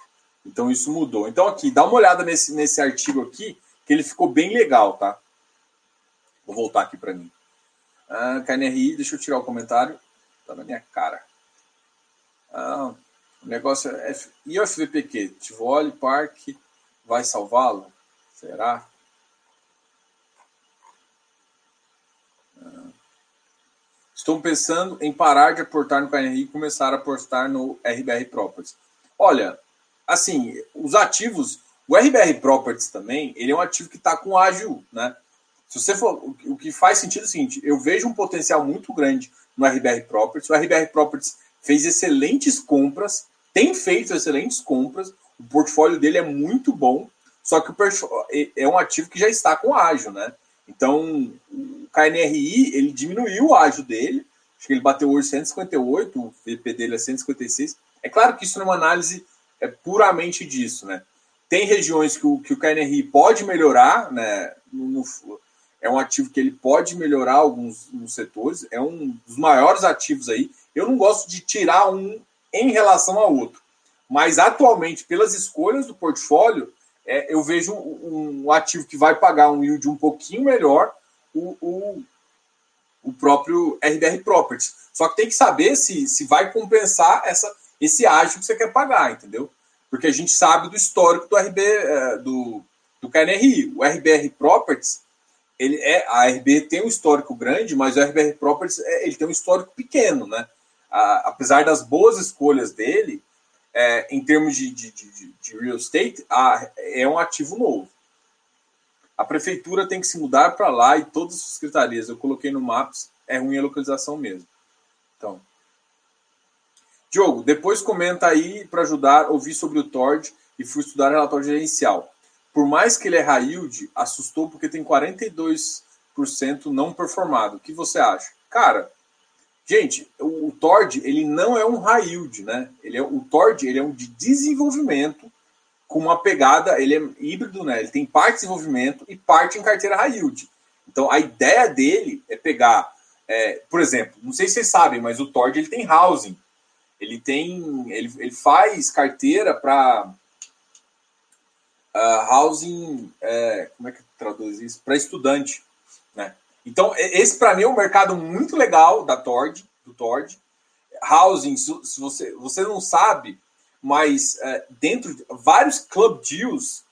Então isso mudou. Então aqui, dá uma olhada nesse, nesse artigo aqui, que ele ficou bem legal, tá? Vou voltar aqui para mim. Ah, KNRI, deixa eu tirar o comentário. Tá na minha cara. Ah, o negócio é. E o FVPQ? Tivoli Park vai salvá-lo? Será? Estou pensando em parar de aportar no KNRI e começar a apostar no RBR Properties. Olha, assim, os ativos, o RBR Properties também, ele é um ativo que está com ágil, né? Se você for, o que faz sentido é o seguinte, eu vejo um potencial muito grande no RBR Properties. O RBR Properties fez excelentes compras, tem feito excelentes compras, o portfólio dele é muito bom, só que o é um ativo que já está com ágil, né? Então, KNRI, ele diminuiu o ágio dele, acho que ele bateu hoje 158, o VP dele é 156. É claro que isso não é uma análise é puramente disso, né? Tem regiões que o, que o KNRI pode melhorar, né? No, no, é um ativo que ele pode melhorar alguns, setores, é um dos maiores ativos aí. Eu não gosto de tirar um em relação ao outro, mas atualmente, pelas escolhas do portfólio, é, eu vejo um, um, ativo que vai pagar um yield um pouquinho melhor, o, o, o próprio RBR Properties. Só que tem que saber se, se vai compensar essa, esse ágio que você quer pagar, entendeu? Porque a gente sabe do histórico do RB é, do, do KNRI. O RBR Properties, ele é, a RB tem um histórico grande, mas o RBR Properties é, ele tem um histórico pequeno, né? Apesar das boas escolhas dele, é, em termos de, de, de, de real estate, a, é um ativo novo. A prefeitura tem que se mudar para lá e todas as secretarias, eu coloquei no Maps, é ruim a localização mesmo. Então, Diogo, depois comenta aí para ajudar, ouvi sobre o TORD e fui estudar relatório gerencial. Por mais que ele é high yield, assustou porque tem 42% não performado. O que você acha? Cara, Gente, o, o Tord, ele não é um yield, né? Ele é, o Tord, ele é um de desenvolvimento com uma pegada, ele é híbrido, né? Ele tem parte de desenvolvimento e parte em carteira high yield. Então, a ideia dele é pegar, é, por exemplo, não sei se vocês sabem, mas o Tord, ele tem housing. Ele tem, ele, ele faz carteira para uh, ah, housing, é, como é que traduz isso? Para estudante, né? Então, esse para mim é um mercado muito legal da Tord, do Tord. Housing, se você, você não sabe, mas é, dentro de vários club deals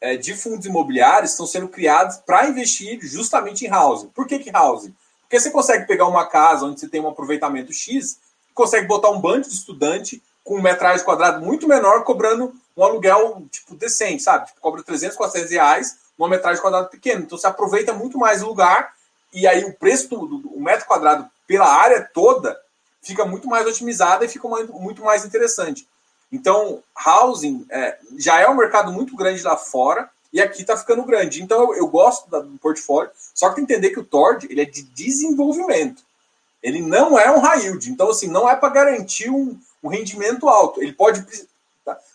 é, de fundos imobiliários estão sendo criados para investir justamente em housing. Por que, que housing? Porque você consegue pegar uma casa onde você tem um aproveitamento X, consegue botar um bando de estudante com um metragem quadrado muito menor, cobrando um aluguel tipo decente, sabe? Tipo, cobra 300, 400 reais, uma metragem quadrada pequena. Então você aproveita muito mais o lugar e aí o preço do, do, metro quadrado pela área toda fica muito mais otimizada e fica muito mais interessante. Então, housing é, já é um mercado muito grande lá fora e aqui está ficando grande. Então, eu, eu gosto da, do portfólio, só que entender que o Tord ele é de desenvolvimento. Ele não é um high yield. Então, assim, não é para garantir um, um, rendimento alto. Ele pode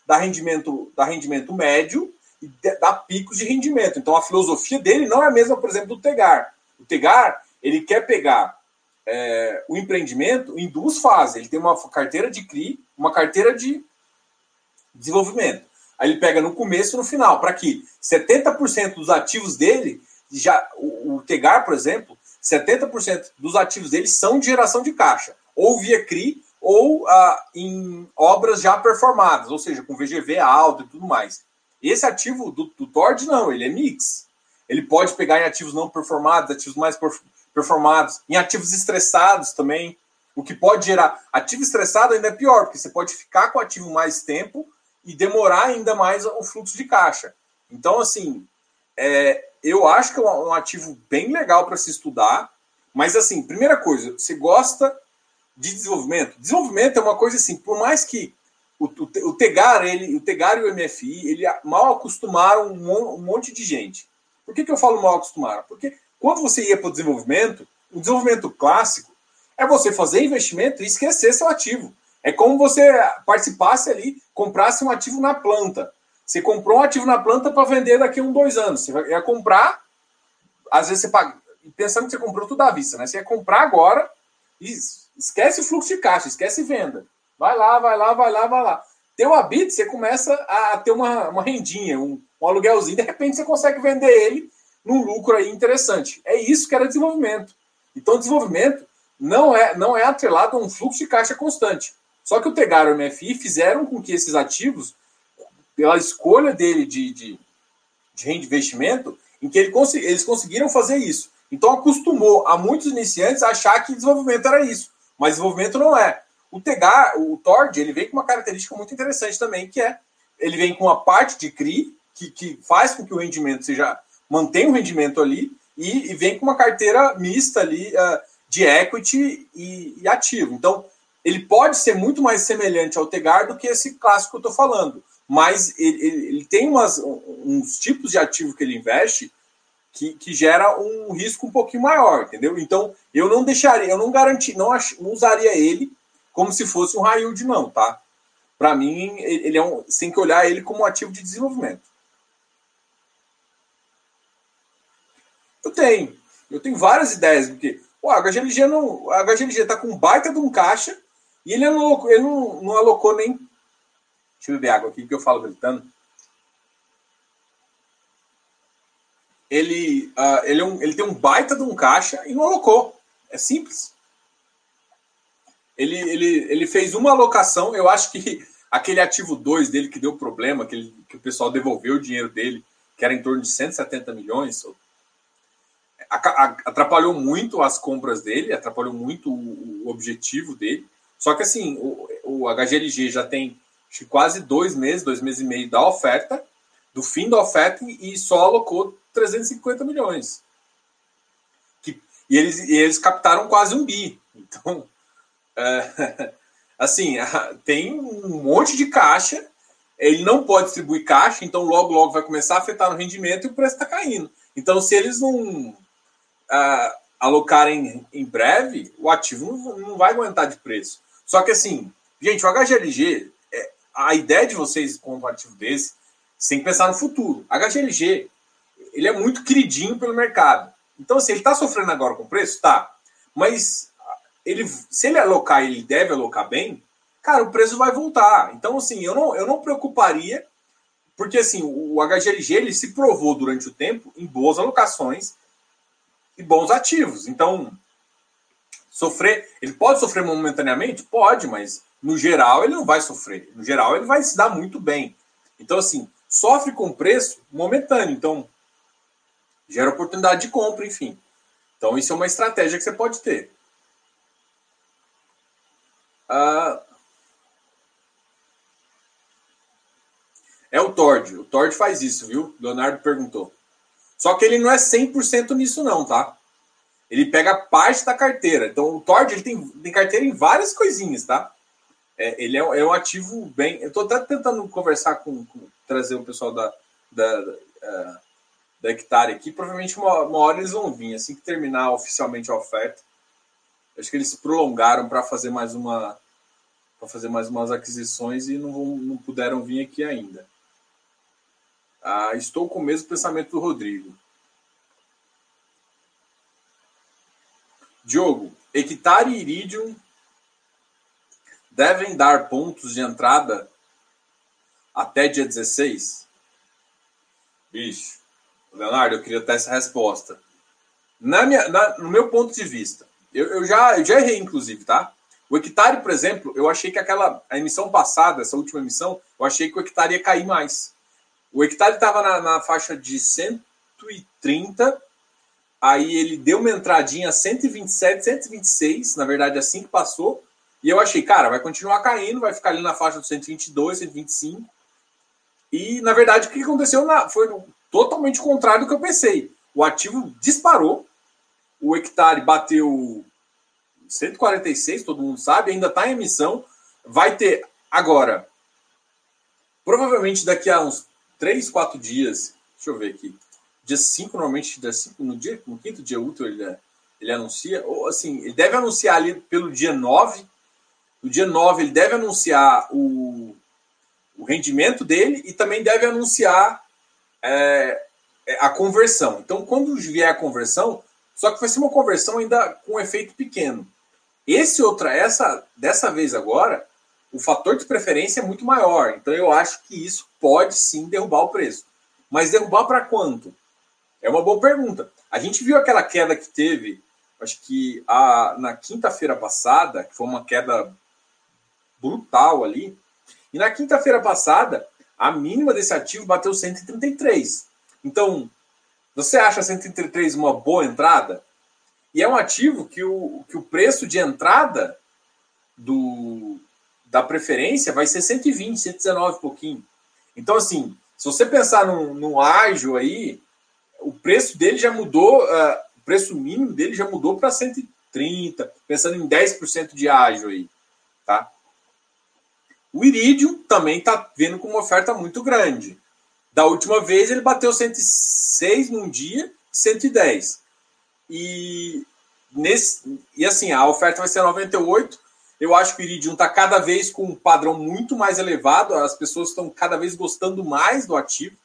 dar rendimento, dar rendimento médio e dar picos de rendimento. Então, a filosofia dele não é a mesma, por exemplo, do Tegar. O Tegar, ele quer pegar é, o empreendimento em duas fases. Ele tem uma carteira de CRI, uma carteira de desenvolvimento. Aí ele pega no começo e no final, para que 70% dos ativos dele, já o, o Tegar, por exemplo, 70% dos ativos dele são de geração de caixa, ou via CRI, ou ah, em obras já performadas, ou seja, com VGV alto e tudo mais. Esse ativo do, do Tord, não, ele é mix. Ele pode pegar em ativos não performados, ativos mais performados, em ativos estressados também, o que pode gerar. Ativo estressado ainda é pior, porque você pode ficar com o ativo mais tempo e demorar ainda mais o fluxo de caixa. Então, assim, é, eu acho que é um ativo bem legal para se estudar, mas, assim, primeira coisa, você gosta de desenvolvimento? Desenvolvimento é uma coisa assim, por mais que o, o, o Tegar, ele, o Tegar e o MFI, ele mal acostumaram um, um monte de gente. Por que, que eu falo mal acostumado? Porque quando você ia para o desenvolvimento, o desenvolvimento clássico é você fazer investimento e esquecer seu ativo. É como você participasse ali, comprasse um ativo na planta. Você comprou um ativo na planta para vender daqui a um, dois anos. Você ia comprar, às vezes você paga, pensando que você comprou tudo à vista, né? Você ia comprar agora e esquece fluxo de caixa, esquece venda. Vai lá, vai lá, vai lá, vai lá. Teu habito, você começa a ter uma, uma rendinha, um, um aluguelzinho, de repente você consegue vender ele num lucro aí interessante. É isso que era desenvolvimento. Então, desenvolvimento não é, não é atrelado a um fluxo de caixa constante. Só que o Tegar e o MFI fizeram com que esses ativos, pela escolha dele de, de, de reinvestimento, em que ele, eles conseguiram fazer isso. Então acostumou a muitos iniciantes a achar que desenvolvimento era isso, mas desenvolvimento não é. O Tegar, o Tord, ele vem com uma característica muito interessante também, que é ele vem com uma parte de CRI que, que faz com que o rendimento seja mantenha o rendimento ali e, e vem com uma carteira mista ali uh, de equity e, e, ativo. Então ele pode ser muito mais semelhante ao Tegar do que esse clássico que eu estou falando, mas ele, ele, ele tem umas, uns tipos de ativo que ele investe que, que gera um risco um pouquinho maior, entendeu? Então, eu não deixaria, eu não garanti, não, ach, não usaria ele como se fosse um high yield, não, tá? Para mim, ele é um, tem que olhar ele como um ativo de desenvolvimento. Eu tenho, eu tenho várias ideias, porque o HGLG não, o HGLG tá com baita de um caixa e ele não alocou, ele não, não alocou nem. Deixa eu beber água aqui que eu falo gritando. ele, uh, ele, é um, ele tem um baita de um caixa e não alocou. É simples. Ele, ele, ele fez uma alocação, eu acho que aquele ativo 2 dele que deu problema, que, ele, que o pessoal devolveu o dinheiro dele, que era em torno de 170 milhões, atrapalhou muito as compras dele, atrapalhou muito o objetivo dele. Só que assim, o, o HGLG já tem quase dois meses, dois meses e meio da oferta, do fim da oferta, e só alocou 350 milhões. Que, e, eles, e eles captaram quase um bi. Então, é, assim, tem um monte de caixa, ele não pode distribuir caixa, então logo, logo vai começar a afetar no rendimento e o preço está caindo. Então, se eles não uh, alocarem em breve, o ativo não, não, vai aguentar de preço. Só que assim, gente, o HGLG, é, a ideia de vocês com um ativo desse, você tem que pensar no futuro. HGLG ele é muito queridinho pelo mercado. Então, assim, ele está sofrendo agora com o preço? Tá. Mas ele, se ele alocar ele deve alocar bem, cara, o preço vai voltar. Então, assim, eu não, eu não preocuparia, porque assim, o HGLG ele se provou durante o tempo em boas alocações e bons ativos. Então, sofrer, ele pode sofrer momentaneamente? Pode, mas no geral ele não vai sofrer. No geral ele vai se dar muito bem. Então, assim, sofre com preço momentâneo. Então, gera oportunidade de compra, enfim. Então, isso é uma estratégia que você pode ter. Ah, é o Tord. O Tord faz isso, viu? Leonardo perguntou. Só que ele não é 100% nisso, não, tá? Ele pega parte da carteira. Então, o Tord ele tem, tem carteira em várias coisinhas, tá? É, ele é, é, um ativo bem. Eu estou até tentando conversar com, com, trazer o pessoal da, da, da uh, da hectare aqui. Provavelmente uma, uma hora eles vão vir, assim que terminar oficialmente a oferta. Acho que eles prolongaram para fazer mais uma para fazer mais umas aquisições e não, não puderam vir aqui ainda. Ah, estou com o mesmo pensamento do Rodrigo. Diogo, hectare e iridium devem dar pontos de entrada até dia 16? Bicho, Leonardo, eu queria ter essa resposta. Na minha, na, no meu ponto de vista, eu, eu, já, eu já errei, inclusive, tá? O hectare, por exemplo, eu achei que aquela a emissão passada, essa última emissão, eu achei que o hectare ia cair mais. O hectare estava na, na, faixa de 130, aí ele deu uma entradinha a 127, 126, na verdade, assim que passou, e eu achei, cara, vai continuar caindo, vai ficar ali na faixa dos 122, 125. E, na verdade, o que aconteceu na, foi totalmente contrário do que eu pensei. O ativo disparou, o hectare bateu 146, todo mundo sabe, ainda está em emissão. Vai ter agora, provavelmente daqui a uns 3, 4 dias, deixa eu ver aqui, dia 5, normalmente dia 5, no, dia, no quinto dia útil ele, ele anuncia, ou assim, ele deve anunciar ali pelo dia 9. No dia 9 ele deve anunciar o, o rendimento dele e também deve anunciar é, é a conversão. Então, quando vier a conversão, só que vai ser uma conversão ainda com um efeito pequeno. Esse outra, essa dessa vez agora, o fator de preferência é muito maior. Então eu acho que isso pode sim derrubar o preço. Mas derrubar para quanto? É uma boa pergunta. A gente viu aquela queda que teve, acho que a, na quinta-feira passada, que foi uma queda brutal ali. E na quinta-feira passada, a mínima desse ativo bateu 133. Então, você acha 133 uma boa entrada? E é um ativo que o, que o preço de entrada do, da preferência vai ser 120, 119 pouquinho. Então, assim, se você pensar no, no ágil aí, o preço dele já mudou, uh, o preço mínimo dele já mudou para 130, pensando em 10% de ágil aí, tá? O Iridium também está vendo com uma oferta muito grande. Da última vez ele bateu 106 num dia e 110. E, nesse, e assim, a oferta vai ser 98. Eu acho que o Iridium está cada vez com um padrão muito mais elevado. As pessoas estão cada vez gostando mais do ativo.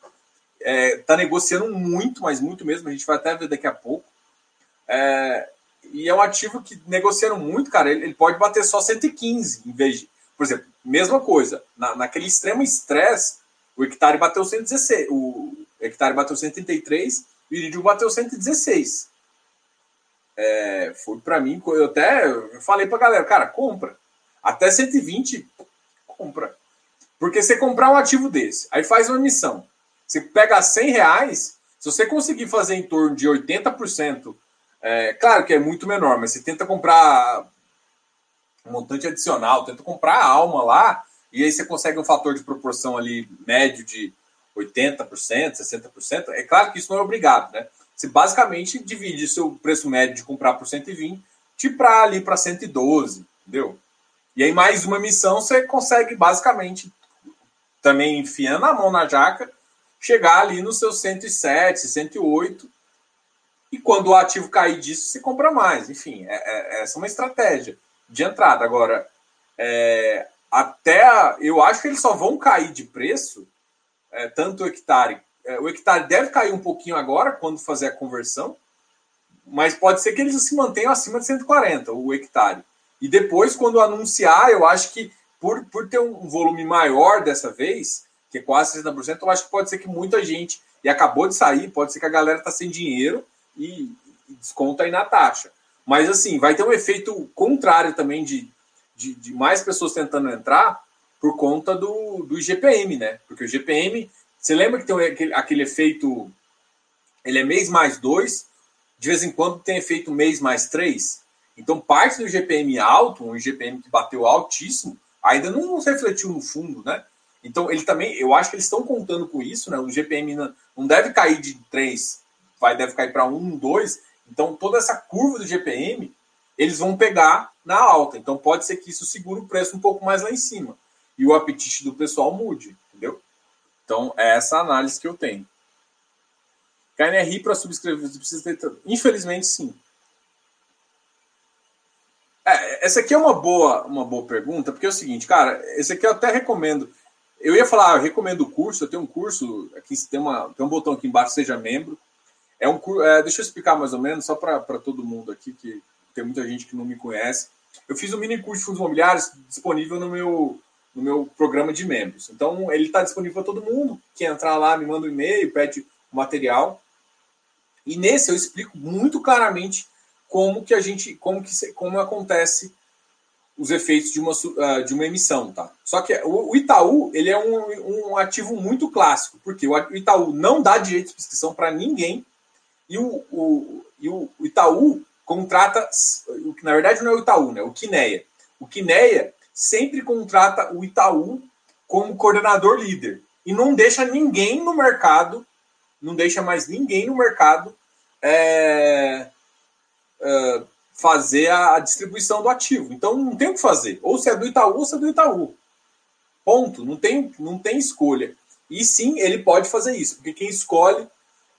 Está é, tá negociando muito, mas muito mesmo. A gente vai até ver daqui a pouco. É, e é um ativo que negociando muito, cara. Ele, ele, pode bater só 115 em vez de. Por exemplo, mesma coisa. Na, naquele extremo estresse, o hectare bateu 116. O hectare bateu 133 o Iridium bateu 116 é, foi para mim, eu até falei para galera, cara, compra. Até 120, compra. Porque você comprar um ativo desse, aí faz uma emissão, você pega 100 reais, se você conseguir fazer em torno de 80%, é, claro que é muito menor, mas você tenta comprar um montante adicional, tenta comprar a alma lá, e aí você consegue um fator de proporção ali médio de 80%, 60%. É claro que isso não é obrigado, né? Você basicamente divide seu preço médio de comprar por 120 para ali para 112, entendeu? E aí, mais uma missão, você consegue basicamente, também enfiando a mão na jaca, chegar ali nos seus 107, 108. E quando o ativo cair disso, você compra mais. Enfim, é, é, essa é uma estratégia de entrada. Agora, é, até a, eu acho que eles só vão cair de preço, é, tanto o hectare é, o hectare deve cair um pouquinho agora, quando fazer a conversão, mas pode ser que eles se mantenham acima de 140, o hectare. E depois, quando anunciar, eu acho que por, por ter um volume maior dessa vez, que é quase 60%, eu acho que pode ser que muita gente, e acabou de sair, pode ser que a galera está sem dinheiro e, e, desconta aí na taxa. Mas assim, vai ter um efeito contrário também de, de, de mais pessoas tentando entrar por conta do, do IGPM, né? Porque o GPM você lembra que tem aquele, aquele efeito. Ele é mês mais dois, de vez em quando tem efeito mês mais três. Então, parte do GPM alto, um GPM que bateu altíssimo, ainda não refletiu no fundo, né? Então, ele também, eu acho que eles estão contando com isso, né? O GPM não deve cair de 3, vai, deve cair para 1, 2. Então, toda essa curva do GPM, eles vão pegar na alta. Então, pode ser que isso segure o preço um pouco mais lá em cima. E o apetite do pessoal mude, entendeu? Então, é essa análise que eu tenho. KNRI para subscrever, precisa ter. Infelizmente, sim. É, essa aqui é uma boa, uma boa pergunta, porque é o seguinte, cara, esse aqui eu até recomendo. Eu ia falar, eu recomendo o curso, eu tenho um curso, aqui tem, uma, tem um botão aqui embaixo, seja membro. É um é, deixa eu explicar mais ou menos, só para todo mundo aqui, que tem muita gente que não me conhece. Eu fiz um mini curso de fundos imobiliários disponível no meu no meu programa de membros. Então, ele está disponível para todo mundo. Quem entrar lá, me manda um e-mail, pede o material. E nesse eu explico muito claramente como que a gente, como que como acontece os efeitos de uma, ah, de uma emissão, tá? Só que o Itaú, ele é um, um ativo muito clássico, porque o Itaú não dá direito de prescrição para ninguém e o, o, e o Itaú contrata, na verdade não é o Itaú, né? O Quineia. O Quineia sempre contrata o Itaú como coordenador líder e não deixa ninguém no mercado, não deixa mais ninguém no mercado é, é, fazer a, a, distribuição do ativo. Então não tem o que fazer. Ou se é do Itaú, ou se é do Itaú. Ponto. Não tem, não tem escolha. E sim, ele pode fazer isso, porque quem escolhe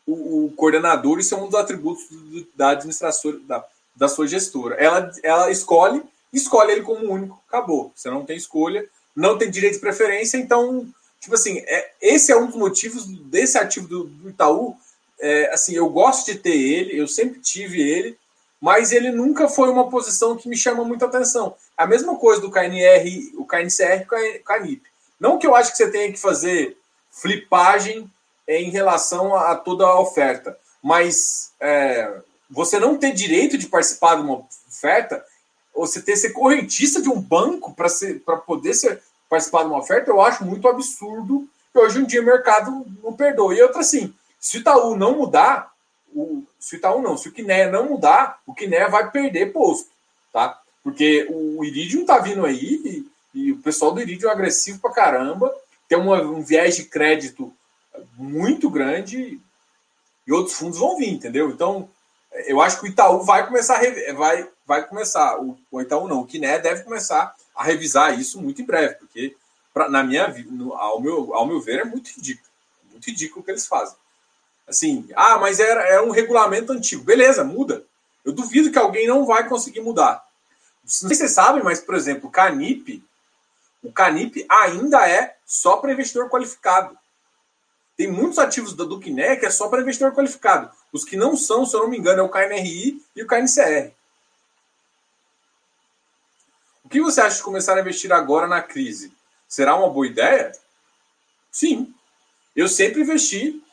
o, o coordenador, isso é um dos atributos do, da administração da, da sua gestora. Ela, ela escolhe, escolhe ele como único, acabou. Você não tem escolha, não tem direito de preferência, então, tipo assim, é, esse é um dos motivos desse ativo do, do Itaú. É, assim, eu gosto de ter ele, eu sempre tive ele, mas ele nunca foi uma posição que me chama muita atenção. A mesma coisa do KNR, o KNCR com a Canip. Não que eu acho que você tenha que fazer flipagem em relação a, toda a oferta, mas é, você não ter direito de participar de uma oferta, ou você ter ser correntista de um banco para poder ser, participar de uma oferta, eu acho muito absurdo que hoje em dia o mercado não perdoa. E outra assim, se o Itaú não mudar, o, se o Itaú não, se o Quiné não mudar, o Quiné vai perder posto, tá? Porque o Iridium tá vindo aí e, e o pessoal do Iridium é agressivo pra caramba, tem uma, um viés de crédito muito grande e outros fundos vão vir, entendeu? Então, eu acho que o Itaú vai começar a vai, vai começar, o, o Itaú não, o Quiné deve começar a revisar isso muito em breve, porque pra, na minha ao meu, ao meu ver, é muito ridículo. Muito ridículo o que eles fazem. Assim, ah, mas era, era um regulamento antigo. Beleza, muda. Eu duvido que alguém não vai conseguir mudar. Não sei se vocês sabem, mas, por exemplo, o Canip, o Canip ainda é só para investidor qualificado. Tem muitos ativos da Duquiné que é só para investidor qualificado. Os que não são, se eu não me engano, é o KNRI e o KNCR. O que você acha de começar a investir agora na crise? Será uma boa ideia? Sim. Eu sempre investi.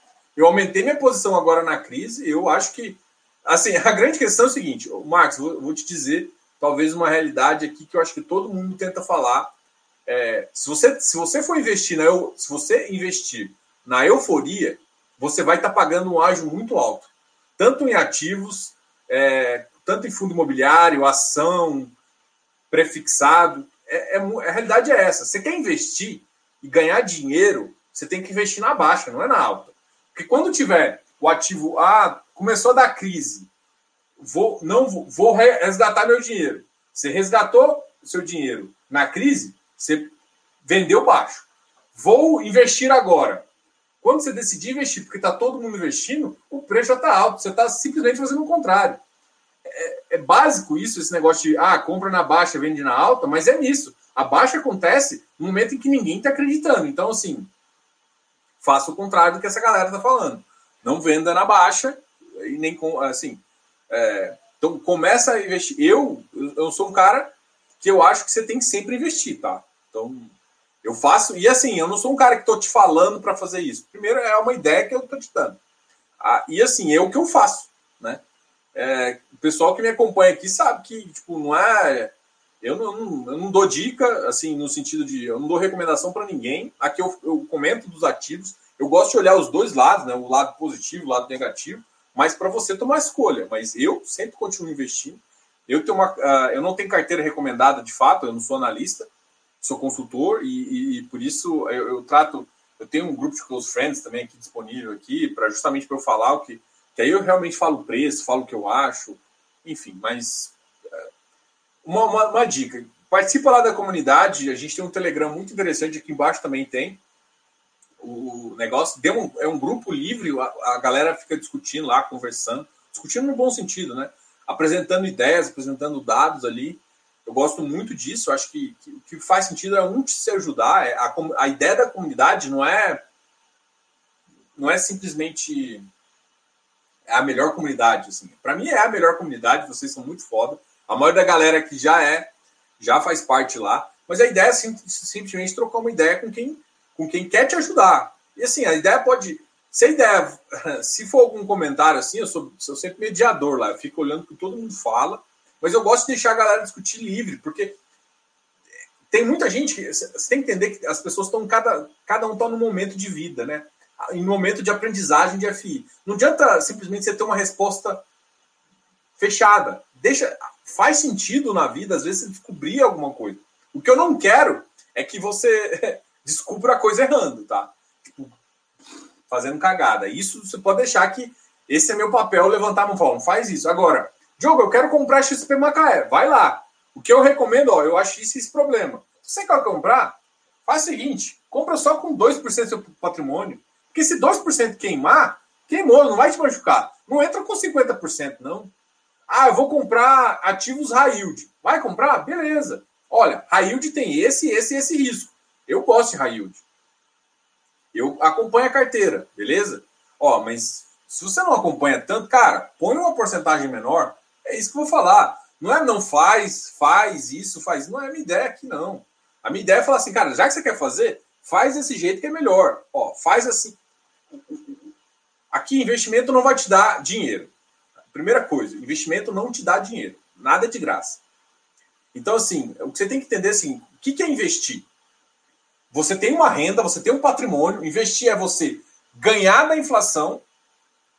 Eu aumentei minha posição agora na crise. Eu acho que. Assim, a grande questão é o seguinte, Marcos, vou, vou te dizer talvez uma realidade aqui que eu acho que todo mundo tenta falar. É, se, você, se você for investir na se você investir na euforia, você vai estar tá pagando um ágio muito alto, tanto em ativos, é, tanto em fundo imobiliário, ação, prefixado. É, é, a realidade é essa. Você quer investir e ganhar dinheiro, você tem que investir na baixa, não é na alta. Porque quando tiver o ativo, ah, começou a dar crise, vou, não vou, resgatar meu dinheiro. Você resgatou seu dinheiro na crise, você vendeu baixo. Vou investir agora. Quando você decidir investir, porque está todo mundo investindo, o preço já está alto. Você está simplesmente fazendo o contrário. É, é, básico isso, esse negócio de ah, compra na baixa, vende na alta, mas é nisso. A baixa acontece no momento em que ninguém está acreditando. Então, assim, faça o contrário do que essa galera está falando. Não venda na baixa e nem com assim. É, então começa a investir. Eu, eu sou um cara que eu acho que você tem que sempre investir, tá? Então eu faço, e assim, eu não sou um cara que estou te falando para fazer isso. Primeiro, é uma ideia que eu estou te dando. Ah, e assim, é o que eu faço, né? É, o pessoal que me acompanha aqui sabe que, tipo, não é. Eu não, eu não dou dica, assim, no sentido de. Eu não dou recomendação para ninguém. Aqui eu, eu comento dos ativos. Eu gosto de olhar os dois lados, né? O lado positivo, o lado negativo, mas para você tomar escolha. Mas eu sempre continuo investindo. Eu, tenho uma, uh, eu não tenho carteira recomendada de fato, eu não sou analista sou consultor e, e, e por isso eu, eu, trato. Eu tenho um grupo de close friends também aqui disponível aqui para justamente para eu falar o que que aí eu realmente falo o preço, falo o que eu acho, enfim. Mas uma, uma, uma dica: participa lá da comunidade. A gente tem um Telegram muito interessante aqui embaixo também tem o negócio. Deu um, é um grupo livre. A, a galera fica discutindo lá, conversando, discutindo no bom sentido, né? Apresentando ideias, apresentando dados ali. Eu gosto muito disso. Acho que, que o que faz sentido é um se ajudar. É a, a ideia da comunidade não é não é simplesmente a melhor comunidade. Assim. Para mim é a melhor comunidade. Vocês são muito foda. A maioria da galera que já é já faz parte lá. Mas a ideia é sim, simplesmente trocar uma ideia com quem com quem quer te ajudar. E assim, a ideia pode. Se a ideia, se for algum comentário assim, eu sou, sou sempre mediador lá, eu fico olhando o que todo mundo fala mas eu gosto de deixar a galera discutir livre, porque tem muita gente que. Você tem que entender que as pessoas estão. Cada, cada um está no momento de vida, né? Em momento de aprendizagem de FI. Não adianta simplesmente você ter uma resposta fechada. Deixa. Faz sentido na vida, às vezes, descobrir alguma coisa. O que eu não quero é que você descubra a coisa errando, tá? Tipo, fazendo cagada. Isso você pode deixar que esse é meu papel, levantar a mão e falar, não faz isso. Agora, Diogo, eu quero comprar XP Macaé. Vai lá. O que eu recomendo, ó, eu acho isso esse problema. Se você quer comprar, faz o seguinte: compra só com 2% do seu patrimônio. Porque se 2% queimar, Queimou, não vai te machucar. Não entra com 50%, não. Ah, eu vou comprar ativos high yield. Vai comprar? Beleza. Olha, high yield tem esse, esse e esse risco. Eu gosto de high yield. Eu acompanho a carteira, beleza? Ó, mas se você não acompanha tanto, cara, põe uma porcentagem menor. É isso que eu vou falar. Não é não faz, faz isso, faz. Não é a minha ideia aqui, não. A minha ideia é falar assim, cara, já que você quer fazer, faz desse jeito que é melhor. Ó, faz assim. Aqui, investimento não vai te dar dinheiro. Primeira coisa, investimento não te dá dinheiro. Nada é de graça. Então, assim, o que você tem que entender assim, o que é investir? Você tem uma renda, você tem um patrimônio. Investir é você ganhar da inflação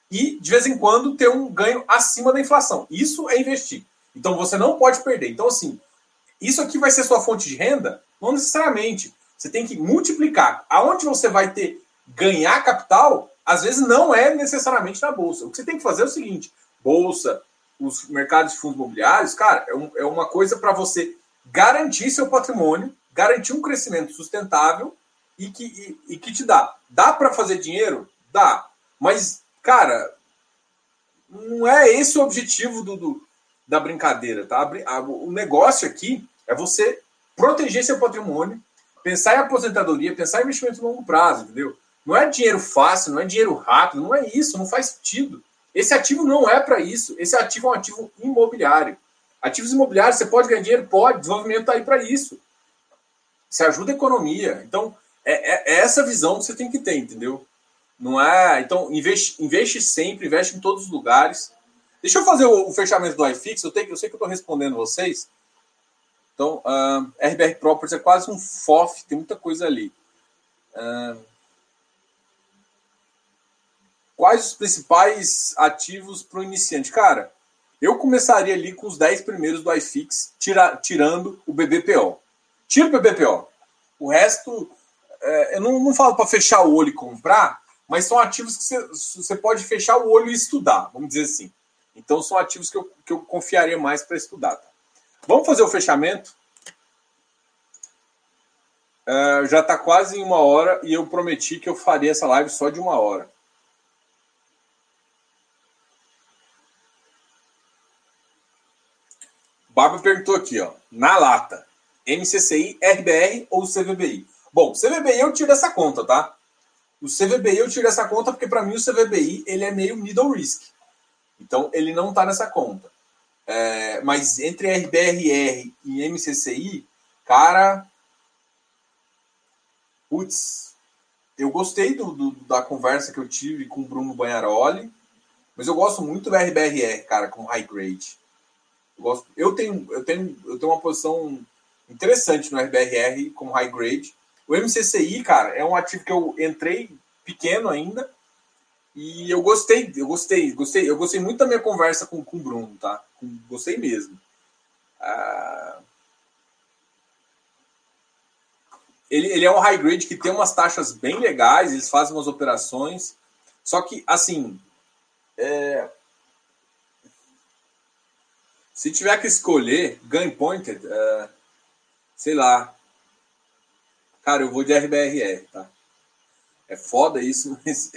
e, de vez em quando, ter um ganho acima da inflação. Isso é investir. Então, você não pode perder. Então, assim, isso aqui vai ser sua fonte de renda? Não necessariamente. Você tem que multiplicar. Aonde você vai ter ganhar capital, às vezes não é necessariamente na bolsa. O que você tem que fazer é o seguinte: bolsa, os mercados de fundos imobiliários, cara, é, um, é uma coisa para você garantir seu patrimônio, garantir um crescimento sustentável e que, e, e que te dá. Dá para fazer dinheiro? Dá. Mas, cara, não é esse o objetivo do, do da brincadeira, tá? O negócio aqui é você proteger seu patrimônio, pensar em aposentadoria, pensar em investimento de longo prazo, entendeu? Não é dinheiro fácil, não é dinheiro rápido, não é isso, não faz sentido. Esse ativo não é para isso. Esse ativo é um ativo imobiliário. Ativos imobiliários, você pode ganhar dinheiro? Pode. Desenvolvimento está aí para isso. Você ajuda a economia. Então, é, é, é, essa visão que você tem que ter, entendeu? Não é. Então, investe, investe sempre, investe em todos os lugares. Deixa eu fazer o, o fechamento do iFix. Eu, tenho, eu sei que eu estou respondendo vocês. Então, uh, ah, RBR Properties é quase um FOF, tem muita coisa ali. Uh, quais os principais ativos para o iniciante? Cara, eu começaria ali com os 10 primeiros do iFix, tira, tirando o BBPO. Tira o BBPO. O resto, é, eu não, não falo para fechar o olho e comprar, mas são ativos que você, pode fechar o olho e estudar, vamos dizer assim. Então, são ativos que eu, que eu confiaria mais para estudar. Tá? Vamos fazer o fechamento? Uh, já está quase em uma hora e eu prometi que eu faria essa live só de uma hora. Bárbara perguntou aqui, ó, na lata, MCCI, RBR ou CVBI? Bom, CVBI eu tiro essa conta, tá? O CVBI eu tiro essa conta porque para mim o CVBI ele é meio middle risk. Então ele não está nessa conta. É, mas entre RBRR e MCCI, cara, putz, eu gostei do, do, da conversa que eu tive com o Bruno Banharoli, mas eu gosto muito do RBRR, cara, com high grade. Gosto, eu, tenho, eu, tenho, eu tenho uma posição interessante no RBRR como high grade. O MCCI, cara, é um ativo que eu entrei pequeno ainda, e eu gostei, eu gostei, gostei, eu gostei muito da minha conversa com, com o Bruno, tá? Gostei mesmo. Ah, ele, ele é um high grade que tem umas taxas bem legais, eles fazem umas operações. Só que, assim, é... se tiver que escolher gun pointed, é... sei lá. Cara, eu vou de RBRR, tá? É foda isso, mas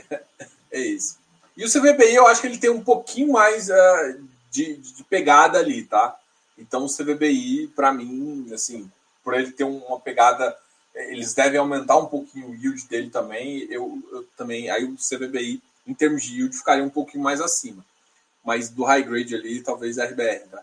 é isso. E o CVBI, eu acho que ele tem um pouquinho mais uh, de, de, pegada ali, tá? Então, o CVBI, para mim, assim, por ele ter uma pegada, eles devem aumentar um pouquinho o yield dele também. Eu, eu também, aí o CVBI, em termos de yield, ficaria um pouquinho mais acima. Mas do high grade ali, talvez RBR, tá?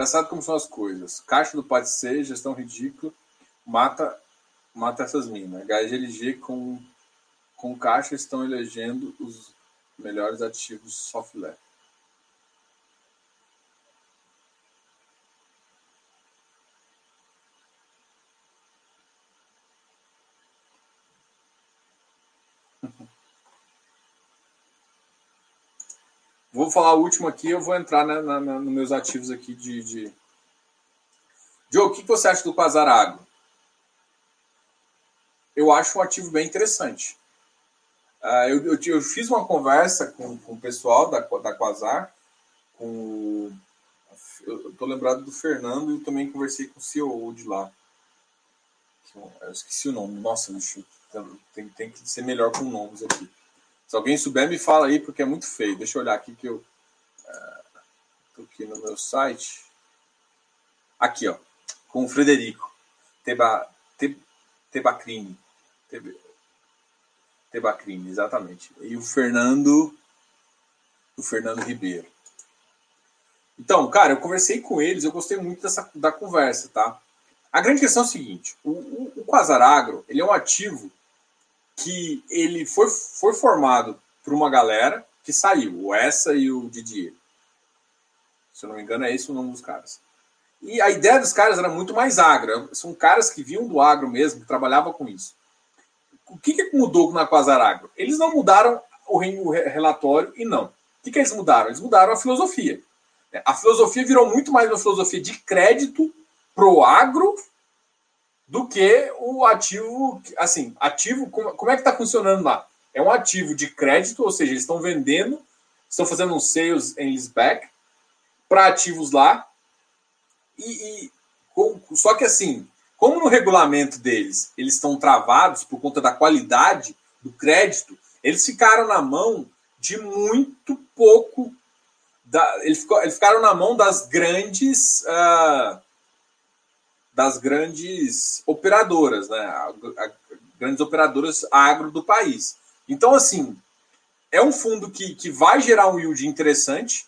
Engraçado como são as coisas. Caixa do Pode Ser, gestão ridícula, mata, mata essas minas. HGLG com, com caixa estão elegendo os melhores ativos software. Vou falar o último aqui, eu vou entrar né, na, na, nos meus ativos aqui de. de... Joe, o que você acha do Quasar Agro? Eu acho um ativo bem interessante. Uh, eu, eu, eu, fiz uma conversa com, com o pessoal da, da Quasar, com eu tô lembrado do Fernando e também conversei com o CEO de lá. Eu esqueci o nome. Nossa, tem, tem que ser melhor com nomes aqui. Se alguém souber, me fala aí, porque é muito feio. Deixa eu olhar aqui que eu. Uh, tô aqui no meu site. Aqui, ó. Com o Frederico. Teba, te, Tebacrini. Tebe, Tebacrini, exatamente. E o Fernando. O Fernando Ribeiro. Então, cara, eu conversei com eles, eu gostei muito dessa, da conversa, tá? A grande questão é o seguinte: o, o, o Quasar Agro, ele é um ativo que ele foi, foi formado por uma galera que saiu, o Essa e o Didier. Se eu não me engano, é esse o nome dos caras. E a ideia dos caras era muito mais agra. São caras que vinham do agro mesmo, que trabalhavam com isso. O que, que mudou na Quasar Agro? Eles não mudaram o, o relatório e não. O que, que eles mudaram? Eles mudaram a filosofia. A filosofia virou muito mais uma filosofia de crédito pro agro do que o ativo, assim, ativo, como, é que está funcionando lá? É um ativo de crédito, ou seja, eles estão vendendo, estão fazendo um sales em leaseback para ativos lá, e, e com, só que assim, como no regulamento deles eles estão travados por conta da qualidade do crédito, eles ficaram na mão de muito pouco da, eles, ficaram na mão das grandes uh, das grandes operadoras, né? Grandes operadoras agro do país. Então, assim, é um fundo que, que vai gerar um yield interessante,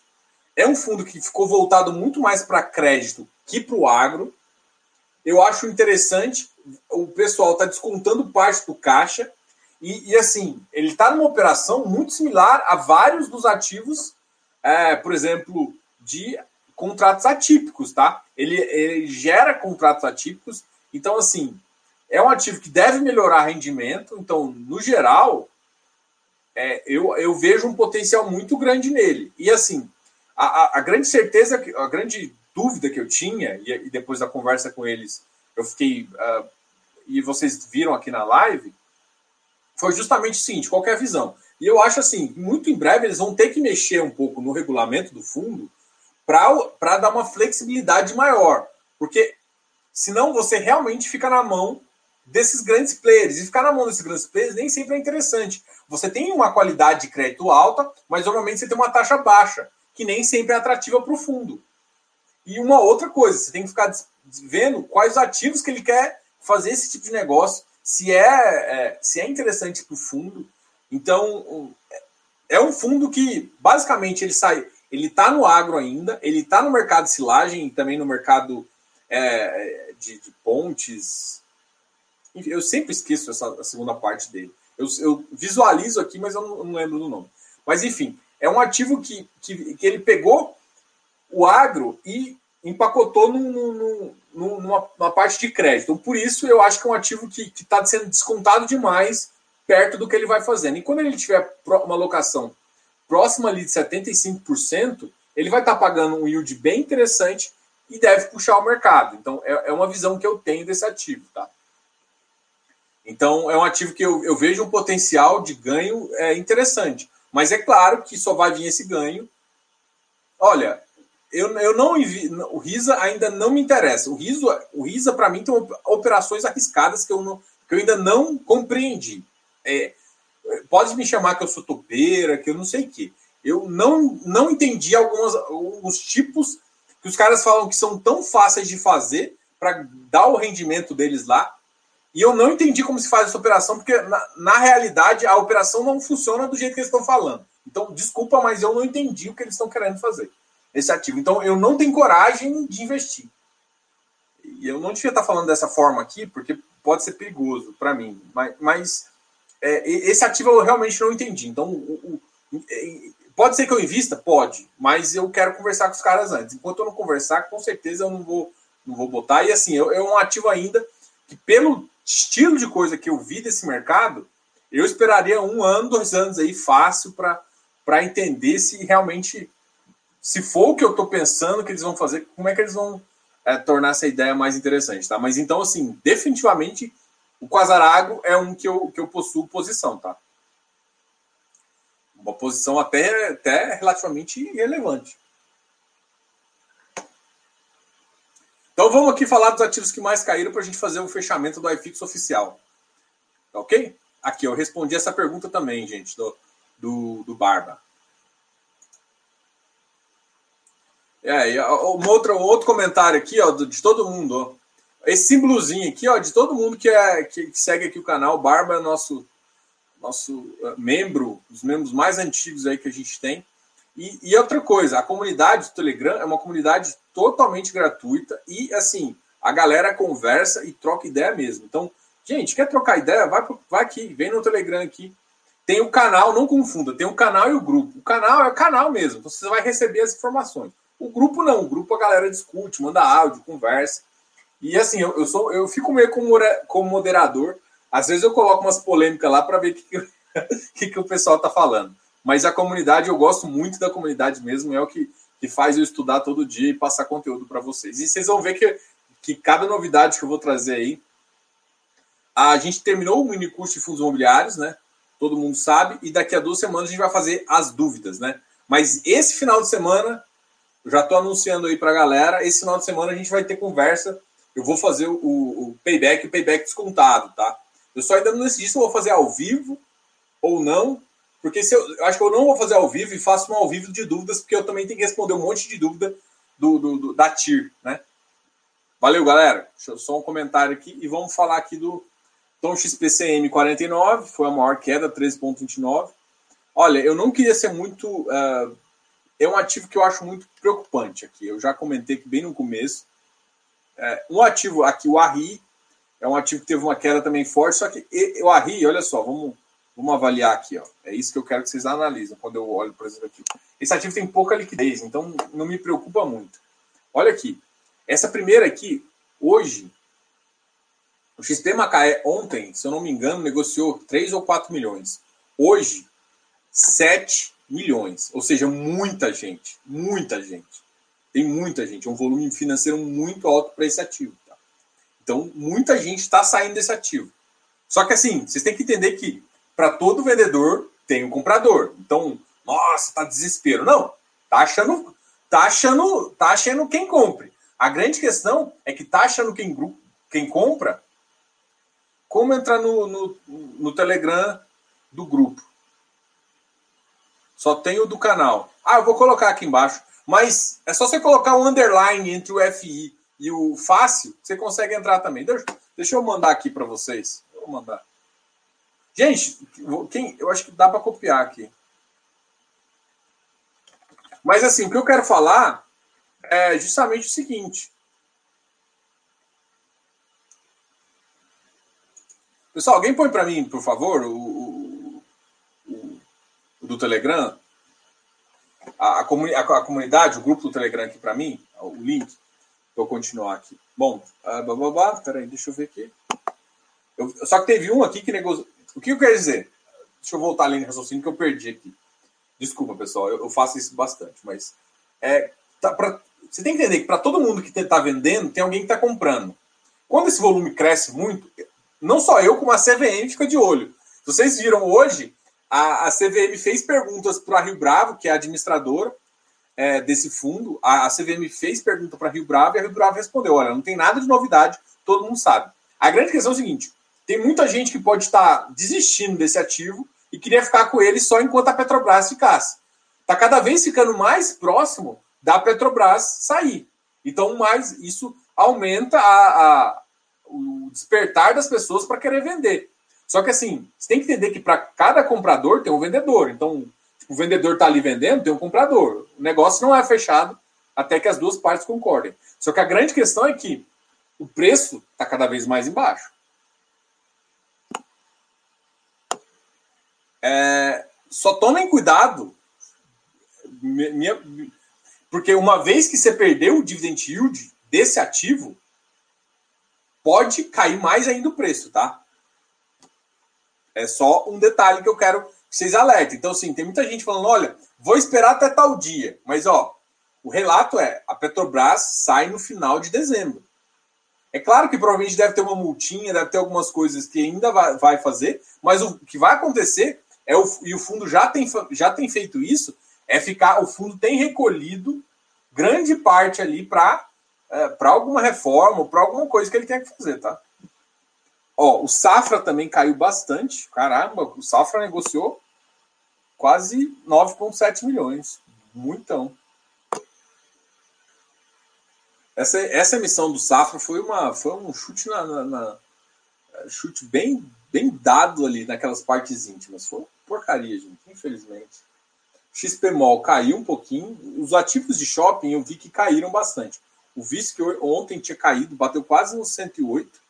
é um fundo que ficou voltado muito mais para crédito que para o agro. Eu acho interessante, o pessoal está descontando parte do caixa, e, e assim, ele está numa operação muito similar a vários dos ativos é, por exemplo, de contratos atípicos, tá? Ele, ele gera contratos atípicos, então, assim, é um ativo que deve melhorar rendimento, então, no geral, é, eu, eu vejo um potencial muito grande nele. E, assim, a, a, a grande certeza, a grande dúvida que eu tinha, e, e depois da conversa com eles, eu fiquei. Uh, e vocês viram aqui na live, foi justamente o seguinte: qual é a visão? E eu acho assim, muito em breve eles vão ter que mexer um pouco no regulamento do fundo para dar uma flexibilidade maior. Porque senão você realmente fica na mão desses grandes players. E ficar na mão desses grandes players nem sempre é interessante. Você tem uma qualidade de crédito alta, mas normalmente você tem uma taxa baixa, que nem sempre é atrativa para o fundo. E uma outra coisa, você tem que ficar vendo quais ativos que ele quer fazer esse tipo de negócio, se é, é se é interessante para o fundo, então, é um fundo que basicamente ele sai, ele está no agro ainda, ele está no mercado de silagem e também no mercado é, de, de, pontes. Eu sempre esqueço essa segunda parte dele. Eu, eu visualizo aqui, mas eu não, eu não, lembro do nome. Mas enfim, é um ativo que, que, que ele pegou o agro e empacotou num, num, numa, numa, parte de crédito. Então, por isso, eu acho que é um ativo que está sendo descontado demais perto do que ele vai fazendo. E quando ele tiver uma locação próxima ali de 75%, ele vai estar tá pagando um yield bem interessante e deve puxar o mercado. Então, é, é uma visão que eu tenho desse ativo, tá? Então, é um ativo que eu, eu vejo um potencial de ganho é, interessante. Mas é claro que só vai vir esse ganho. Olha, eu, eu não o Risa ainda não me interessa. O Risa, o Risa para mim tem operações arriscadas que eu, não, que eu ainda não compreendi. É, pode me chamar que eu sou topeira, que eu não sei o quê. Eu não, não entendi algumas, alguns tipos que os caras falam que são tão fáceis de fazer para dar o rendimento deles lá. E eu não entendi como se faz essa operação, porque na, na realidade a operação não funciona do jeito que eles estão falando. Então, desculpa, mas eu não entendi o que eles estão querendo fazer, esse ativo. Então, eu não tenho coragem de investir. E eu não devia estar falando dessa forma aqui, porque pode ser perigoso para mim. Mas, mas é, esse ativo eu realmente não entendi. Então, o, o, é, pode ser que eu invista? Pode, mas eu quero conversar com os caras antes. Enquanto eu não conversar, com certeza eu não vou, não vou botar. E assim, é um ativo ainda que, pelo estilo de coisa que eu vi desse mercado, eu esperaria um ano, dois anos aí fácil para para entender se realmente, se for o que eu estou pensando que eles vão fazer, como é que eles vão é, tornar essa ideia mais interessante, tá? Mas então, assim, definitivamente, o Quasarago é um que eu, que eu possuo posição, tá? Uma posição até, até relativamente relevante. Então vamos aqui falar dos ativos que mais caíram para a gente fazer o fechamento do iFix oficial. Tá ok? Aqui, eu respondi essa pergunta também, gente, do, do, do Barba. É, um outro, um outro comentário aqui, ó, de todo mundo, ó. Esse símbolozinho aqui, ó, de todo mundo que, é, que, segue aqui o canal. O Barba é nosso, nosso uh, membro, os membros mais antigos aí que a gente tem. E, e, outra coisa, a comunidade do Telegram é uma comunidade totalmente gratuita e, assim, a galera conversa e troca ideia mesmo. Então, gente, quer trocar ideia? Vai, vai aqui, vem no Telegram aqui. Tem o canal, não confunda, tem o canal e o grupo. O canal é o canal mesmo, então você vai receber as informações. O grupo não, o grupo a galera discute, manda áudio, conversa. E assim, eu, eu sou, eu fico meio como, como moderador. Às vezes eu coloco umas polêmicas lá para ver o que, que, que o pessoal tá falando. Mas a comunidade, eu gosto muito da comunidade mesmo, é o que, que faz eu estudar todo dia e passar conteúdo para vocês. E vocês vão ver que, que cada novidade que eu vou trazer aí. A gente terminou o mini curso de fundos imobiliários, né? Todo mundo sabe, e daqui a duas semanas a gente vai fazer as dúvidas, né? Mas esse final de semana, já estou anunciando aí para a galera, esse final de semana a gente vai ter conversa. Eu vou fazer o, o payback, o payback descontado, tá? Eu só ainda não decidi se eu vou fazer ao vivo ou não, porque se eu, eu, acho que eu não vou fazer ao vivo e faço um ao vivo de dúvidas, porque eu também tenho que responder um monte de dúvida do, do, do da TIR, né? Valeu, galera. Deixa eu só um comentário aqui e vamos falar aqui do Tom XPCM 49, foi a maior queda, 13,29. Olha, eu não queria ser muito. Uh, é um ativo que eu acho muito preocupante aqui. Eu já comentei bem no começo. Uh, um ativo aqui, o ARRI, é um ativo que teve uma queda também forte, só que o ARRI, olha só, vamos Vamos avaliar aqui, ó. É isso que eu quero que vocês analisem quando eu olho para esse ativo. Esse ativo tem pouca liquidez, então não me preocupa muito. Olha aqui. Essa primeira aqui, hoje, o XP Macaé ontem, se eu não me engano, negociou 3 ou 4 milhões. Hoje, 7 milhões. Ou seja, muita gente. Muita gente. Tem muita gente. É um volume financeiro muito alto para esse ativo. Tá? Então, muita gente está saindo desse ativo. Só que assim, vocês têm que entender que para todo vendedor tem um comprador. Então, nossa, tá desespero. Não, tá achando, tá achando, tá achando quem compre. A grande questão é que tá achando quem, quem compra. Como entrar no, no, no Telegram do grupo? Só tem o do canal. Ah, eu vou colocar aqui embaixo. Mas é só você colocar um underline entre o FI e o fácil, você consegue entrar também. Deixa, eu mandar aqui para vocês. Vou mandar. Gente, quem, eu acho que dá para copiar aqui. Mas assim, o que eu quero falar é justamente o seguinte. Pessoal, alguém põe para mim, por favor, o, o, o, o do Telegram, a, a, comuni a, a, comunidade, o grupo do Telegram aqui para mim, o link. Vou continuar aqui. Bom, uh, blá, blá, blá, peraí, deixa eu ver aqui. Eu, só que teve um aqui que negociou. O que eu quero dizer? Deixa eu voltar ali no raciocínio que eu perdi aqui. Desculpa, pessoal, eu, eu faço isso bastante, mas é, tá pra, você tem que entender que para todo mundo que está vendendo, tem alguém que está comprando. Quando esse volume cresce muito, não só eu, como a CVM fica de olho. Vocês viram hoje, a, a CVM fez perguntas para Rio Bravo, que é a administradora é, desse fundo. A, a CVM fez pergunta para Rio Bravo e a Rio Bravo respondeu: olha, não tem nada de novidade, todo mundo sabe. A grande questão é o seguinte: tem muita gente que pode estar desistindo desse ativo e queria ficar com ele só enquanto a Petrobras ficasse. Está cada vez ficando mais próximo da Petrobras sair. Então, mais isso aumenta a, a o despertar das pessoas para querer vender. Só que assim, você tem que entender que para cada comprador tem um vendedor. Então, tipo, o vendedor está ali vendendo, tem um comprador. O negócio não é fechado até que as duas partes concordem. Só que a grande questão é que o preço está cada vez mais embaixo. É, só tomem cuidado, minha, porque uma vez que você perdeu o dividend yield desse ativo, pode cair mais ainda o preço, tá? É só um detalhe que eu quero que vocês alertem. Então, assim, tem muita gente falando: olha, vou esperar até tal dia. Mas, ó, o relato é: a Petrobras sai no final de dezembro. É claro que provavelmente deve ter uma multinha, deve ter algumas coisas que ainda vai, fazer, mas o que vai acontecer é o, e o fundo já tem, já tem feito isso, é ficar, o fundo tem recolhido grande parte ali para é, para alguma reforma, para alguma coisa que ele tenha que fazer, tá? Ó, o Safra também caiu bastante. Caramba, o Safra negociou quase 9,7 milhões. Muitão. Essa, essa emissão do Safra foi, uma, foi um chute na, na, na chute bem, bem dado ali naquelas partes íntimas. Foi porcaria, gente, infelizmente. XPMOL caiu um pouquinho. Os ativos de shopping eu vi que caíram bastante. O VIS que ontem tinha caído, bateu quase no 108.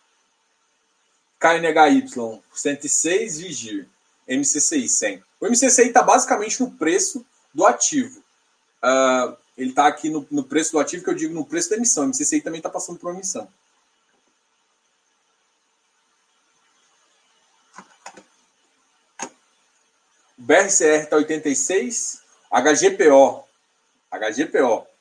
KNHY 106, Vigir. MCCI 100. O MCCI está basicamente no preço do ativo. Uh, ele está aqui no, no, preço do ativo, que eu digo no preço da emissão. O MCCI também está passando por uma emissão. O BRCR está 86, HGPO. HGPO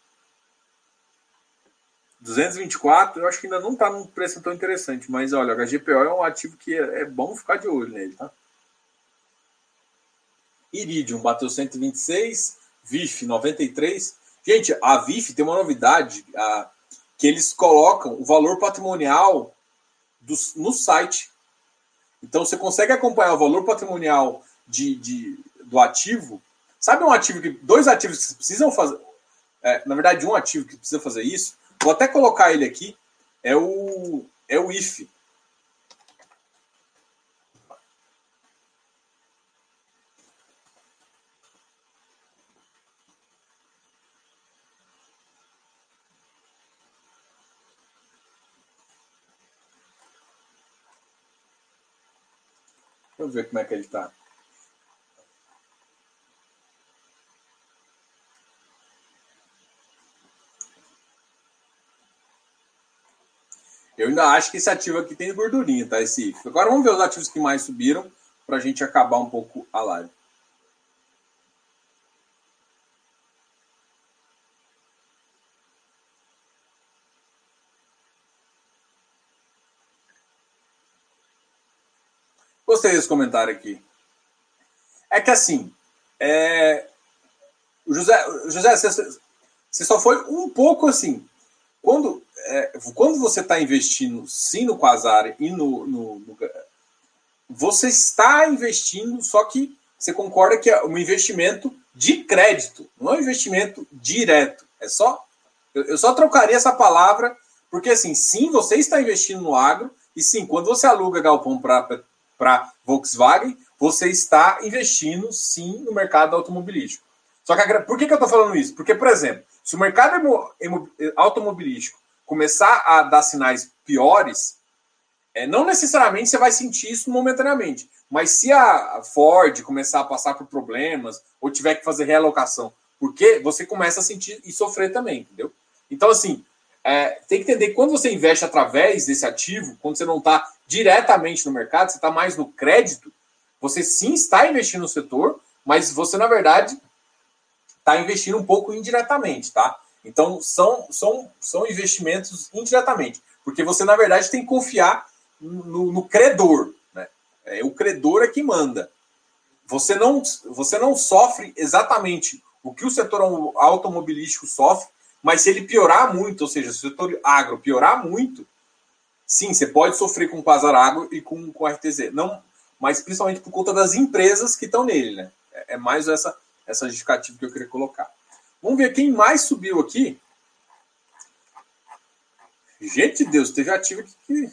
224, eu acho que ainda não está num preço tão interessante, mas olha, o HGPO é um ativo que é, é bom ficar de olho nele, tá? Iridium bateu 126, VIF 93. Gente, a VIF tem uma novidade, a, que eles colocam o valor patrimonial do, no site. Então você consegue acompanhar o valor patrimonial de, de do ativo. Sabe um ativo que. Dois ativos que precisam fazer. É, na verdade, um ativo que precisa fazer isso Vou até colocar ele aqui. É o, é o if. Deixa eu ver como é que ele está. Eu ainda acho que esse ativo aqui tem gordurinha, tá? Esse IF. Agora vamos ver os ativos que mais subiram para a gente acabar um pouco a live. Gostei desse comentário aqui. É que assim, é... José, José você, você só foi um pouco assim. Quando é, quando você está investindo sim no Quasar e no, no, no, Você está investindo, só que você concorda que é um investimento de crédito, não é um investimento direto. É só. Eu, eu só trocaria essa palavra, porque assim, sim, você está investindo no agro, e sim, quando você aluga galpão para Volkswagen, você está investindo sim no mercado automobilístico. Só que por que, que eu estou falando isso? Porque, por exemplo, se o mercado automobilístico começar a dar sinais piores, é, não necessariamente você vai sentir isso momentaneamente. Mas se a Ford começar a passar por problemas ou tiver que fazer realocação, porque você começa a sentir e sofrer também, entendeu? Então, assim, é, tem que entender que quando você investe através desse ativo, quando você não está diretamente no mercado, você está mais no crédito, você sim está investindo no setor, mas você, na verdade, está investindo um pouco indiretamente, tá? Então, são, são, são investimentos indiretamente, porque você, na verdade, tem que confiar no, no credor. Né? É, o credor é que manda. Você não, você não sofre exatamente o que o setor automobilístico sofre, mas se ele piorar muito, ou seja, se o setor agro piorar muito, sim, você pode sofrer com o Quasar Agro e com, com o RTZ. Não, mas principalmente por conta das empresas que estão nele. Né? É, é mais essa, essa justificativa que eu queria colocar. Vamos ver quem mais subiu aqui. Gente de Deus, teve ativo que.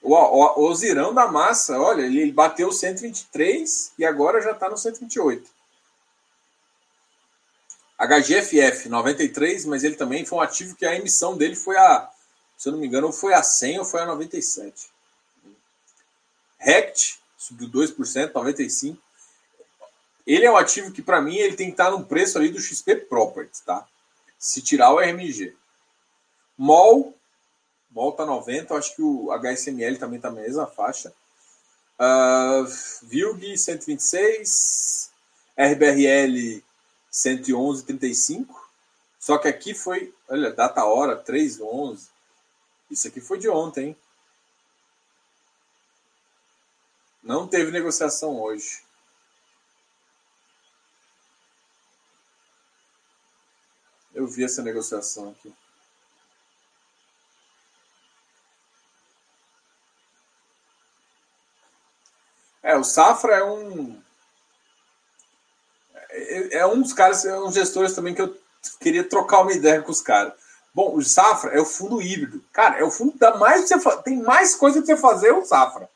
O, o, o Zirão da Massa, olha, ele bateu 123 e agora já está no 128. HGFF 93, mas ele também foi um ativo que a emissão dele foi a, se eu não me engano, foi a 100 ou foi a 97. RECT subiu 2%, 95. Ele é um ativo que, para mim, ele tem que estar no preço ali do XP Properties, tá? Se tirar o RMG. MOL, MOL tá 90, acho que o HSML também tá na mesma faixa. Uh, Vilg 126, RBRL 111,35. Só que aqui foi, olha, data hora 3,11. Isso aqui foi de ontem, hein? Não teve negociação hoje. Vi essa negociação aqui. É, o Safra é um. É, é um dos caras, é um gestores também que eu queria trocar uma ideia com os caras. Bom, o Safra é o fundo híbrido. Cara, é o fundo que dá mais. Tem mais coisa pra você fazer o Safra.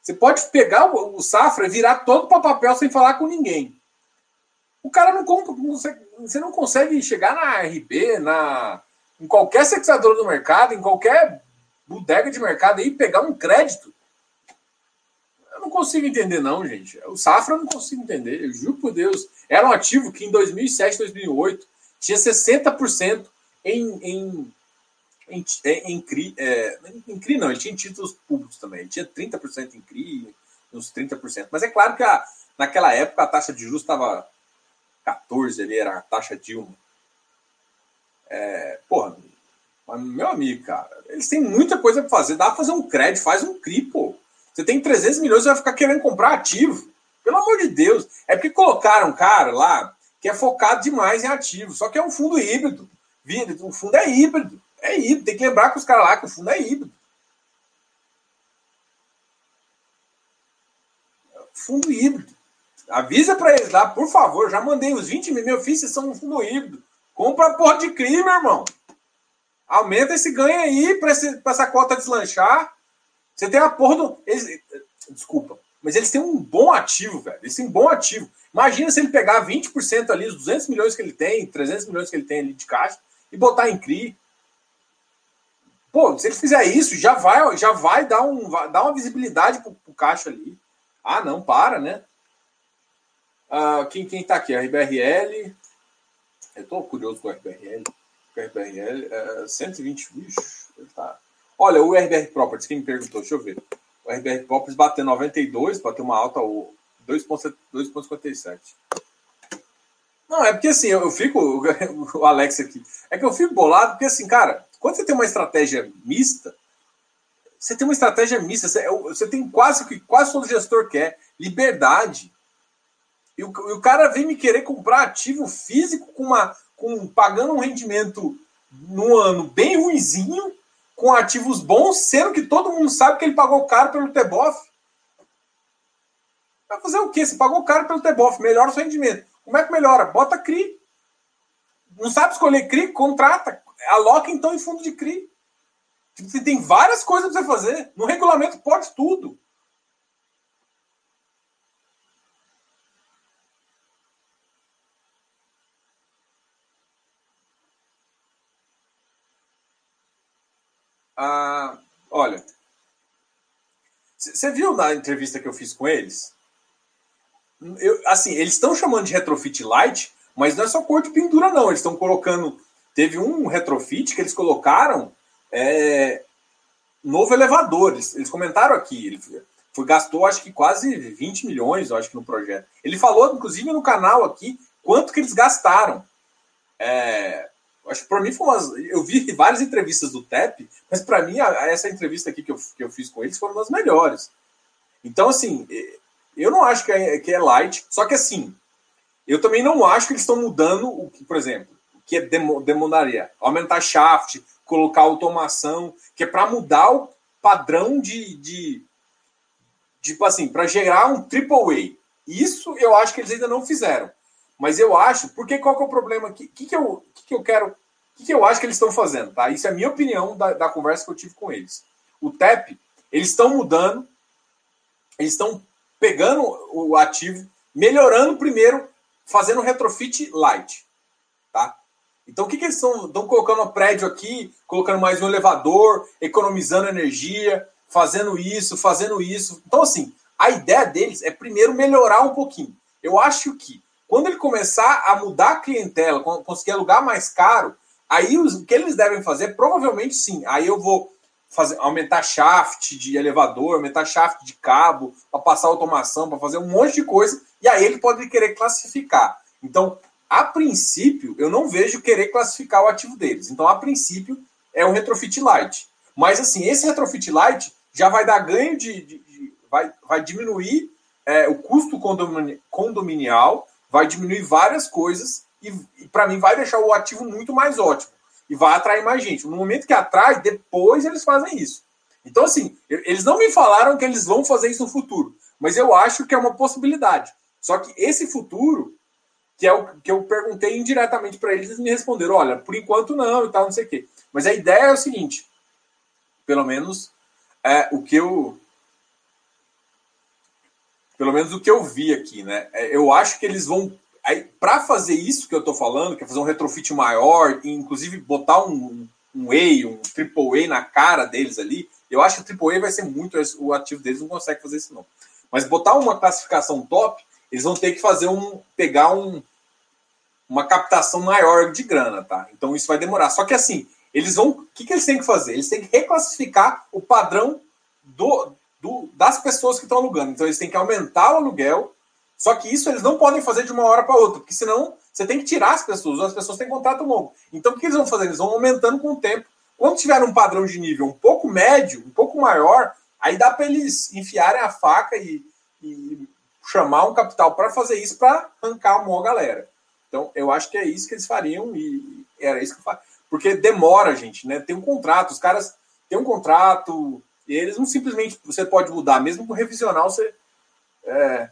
Você pode pegar o, o Safra e virar todo para papel sem falar com ninguém. O cara não compra. Você não consegue chegar na RB, na, em qualquer seccionador do mercado, em qualquer bodega de mercado e pegar um crédito. Eu não consigo entender, não, gente. O Safra eu não consigo entender. Eu juro por Deus. Era um ativo que em 2007, 2008 tinha 60% em, em, em, em, CRI. É, em CRI não, ele tinha títulos públicos também. Ele tinha 30% em CRI, uns 30%. Mas é claro que a, naquela época a taxa de juros estava 14 ali, era a taxa Dilma. É, porra, meu amigo, cara, eles têm muita coisa para fazer. Dá para fazer um crédito, faz um CRI, pô. Você tem 300 milhões, você vai ficar querendo comprar ativo. Pelo amor de Deus. É porque colocaram um cara lá que é focado demais em ativo. Só que é um fundo híbrido. O fundo é híbrido. É híbrido. Tem que lembrar com os caras lá que o fundo é híbrido. Fundo híbrido. Avisa para eles lá, por favor. Já mandei os 20 mil. Meu filho, vocês são um híbrido. Compra a porra de crime, meu irmão. Aumenta esse ganho aí para essa cota deslanchar. Você tem a porra do. Eles, desculpa, mas eles têm um bom ativo, velho. Eles têm um bom ativo. Imagina se ele pegar 20% ali, os 200 milhões que ele tem, 300 milhões que ele tem ali de caixa, e botar em CRI. Pô, se ele fizer isso, já vai, já vai dar, um, dar uma visibilidade pro, pro caixa ali. Ah, não, para, né? Ah, quem, quem tá aqui? A RBRL. Eu tô curioso com a RBRL. A RBRL, é, 120, bicho, tá. Olha, o RBR Properties, quem me perguntou, deixa eu ver. O RBR Properties bateu 92, bateu uma alta 2,57. Não, é porque assim, eu fico, o Alex aqui, é que eu fico bolado, porque assim, cara, quando você tem uma estratégia mista, você tem uma estratégia mista, você, você tem quase o que quase todo gestor quer, liberdade. E o, e o, cara vem me querer comprar ativo físico com uma, com, pagando um rendimento no ano bem ruizinho, com ativos bons, sendo que todo mundo sabe que ele pagou caro pelo Teboff. Vai fazer o quê? Você pagou caro pelo Teboff, melhora o seu rendimento. Como é que melhora? Bota CRI. Não sabe escolher CRI? Contrata. Aloca então em fundo de CRI. Você tem várias coisas para você fazer. No regulamento pode tudo. Ah, olha, você viu na entrevista que eu fiz com eles? Eu, assim, eles estão chamando de retrofit light, mas não é só cor de pintura, não. Eles estão colocando. Teve um retrofit que eles colocaram é, novo elevador. Eles, eles comentaram aqui. Ele foi, gastou, acho que quase 20 milhões, acho que, no projeto. Ele falou, inclusive, no canal aqui, quanto que eles gastaram. É, acho para mim foi umas. Eu vi várias entrevistas do TEP, mas para mim, essa entrevista aqui que eu, que eu fiz com eles foram das melhores. Então, assim, eu não acho que é, que é light, só que assim, eu também não acho que eles estão mudando o que, por exemplo, o que é demandaria aumentar shaft, colocar automação, que é para mudar o padrão de, de tipo assim, para gerar um triple A. Isso eu acho que eles ainda não fizeram. Mas eu acho, porque qual que é o problema? O que, que, eu, que, que eu quero, o que, que eu acho que eles estão fazendo, tá? Isso é a minha opinião da, da conversa que eu tive com eles. O TEP, eles estão mudando, eles estão pegando o ativo, melhorando primeiro, fazendo retrofit light. Tá? Então, o que, que eles estão colocando um prédio aqui, colocando mais um elevador, economizando energia, fazendo isso, fazendo isso. Então, assim, a ideia deles é primeiro melhorar um pouquinho. Eu acho que quando ele começar a mudar a clientela, conseguir alugar mais caro, aí o que eles devem fazer, provavelmente sim. Aí eu vou fazer, aumentar shaft de elevador, aumentar shaft de cabo, para passar automação, para fazer um monte de coisa, e aí ele pode querer classificar. Então, a princípio, eu não vejo querer classificar o ativo deles. Então, a princípio, é um retrofit light. Mas, assim, esse retrofit light já vai dar ganho de. de, de vai, vai diminuir é, o custo condominial, vai diminuir várias coisas, e, e para mim vai deixar o ativo muito mais ótimo. E vai atrair mais gente. No momento que atrai, depois eles fazem isso. Então, assim, eles não me falaram que eles vão fazer isso no futuro, mas eu acho que é uma possibilidade. Só que esse futuro que é o que eu perguntei indiretamente para eles, eles me responderam: olha, por enquanto não e tal, não sei o quê. Mas a ideia é o seguinte: pelo menos é, o que eu. Pelo menos o que eu vi aqui, né? É, eu acho que eles vão. Para fazer isso que eu estou falando, que é fazer um retrofit maior, inclusive botar um, um A, um Triple A na cara deles ali, eu acho que o Triple A vai ser muito. O ativo deles não consegue fazer isso, não. Mas botar uma classificação top, eles vão ter que fazer um. pegar um, uma captação maior de grana, tá? Então isso vai demorar. Só que assim, eles vão. O que, que eles têm que fazer? Eles têm que reclassificar o padrão do, do, das pessoas que estão alugando. Então eles têm que aumentar o aluguel. Só que isso eles não podem fazer de uma hora para outra, porque senão você tem que tirar as pessoas, as pessoas têm contrato longo. Então o que eles vão fazer? Eles vão aumentando com o tempo. Quando tiver um padrão de nível um pouco médio, um pouco maior, aí dá para eles enfiarem a faca e, e chamar um capital para fazer isso para arrancar a maior galera. Então, eu acho que é isso que eles fariam e era isso que eu faço. Porque demora, gente, né? Tem um contrato, os caras têm um contrato, e eles não simplesmente você pode mudar, mesmo com revisional você. É,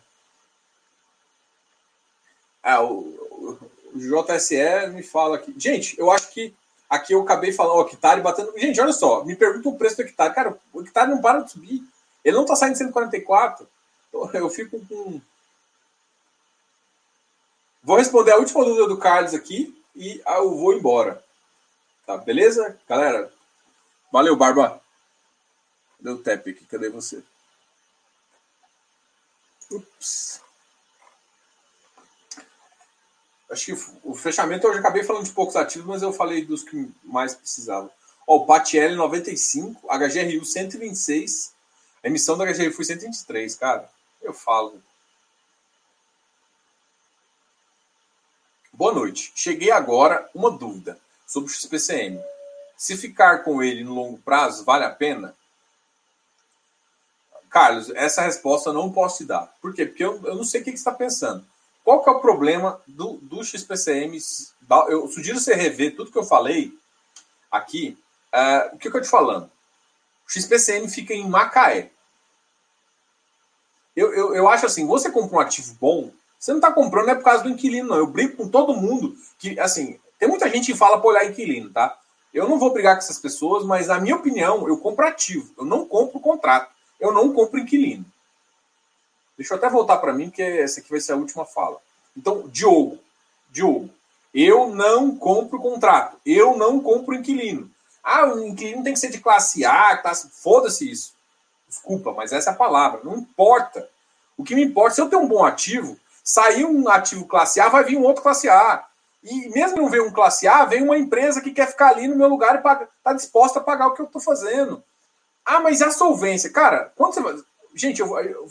é o, o, JSE me fala aqui. Gente, eu acho que aqui eu acabei falando o hectare batendo. Gente, olha só, me pergunta o preço do hectare. Cara, o hectare não para de subir. Ele não tá saindo 144. Então, eu fico com Vou responder a última dúvida do Carlos aqui e eu vou embora. Tá, beleza? Galera, valeu, Barba. O tap aqui? Cadê você? Ups. Acho que o fechamento eu já acabei falando de poucos ativos, mas eu falei dos que mais precisavam. Ó, o PATL 95, HGRU 126, a emissão da HGRU foi 123, cara. Eu falo. Boa noite. Cheguei agora uma dúvida sobre o XPCM. Se ficar com ele no longo prazo, vale a pena? Carlos, essa resposta eu não posso te dar. Por quê? Porque eu, eu não sei o que, você está pensando. Qual que é o problema do, do XPCM? Eu sugiro você rever tudo que eu falei aqui. Uh, o que, que eu te falando? O XPCM fica em Macaé. Eu, eu, eu acho assim, você compra um ativo bom, você não está comprando não é por causa do inquilino, não. Eu brigo com todo mundo que, assim, tem muita gente que fala para olhar inquilino, tá? Eu não vou brigar com essas pessoas, mas na minha opinião, eu compro ativo. Eu não compro contrato. Eu não compro inquilino. Deixa eu até voltar para mim, que essa aqui vai ser a última fala. Então, Diogo, Diogo, eu não compro contrato. Eu não compro inquilino. Ah, o inquilino tem que ser de classe A, classe... foda-se isso. Desculpa, mas essa é a palavra. Não importa. O que me importa, se eu tenho um bom ativo, Sair um ativo classe A, vai vir um outro classe A. E mesmo não ver um classe A, vem uma empresa que quer ficar ali no meu lugar e está disposta a pagar o que eu estou fazendo. Ah, mas a solvência? Cara, quando você. Gente, eu, eu,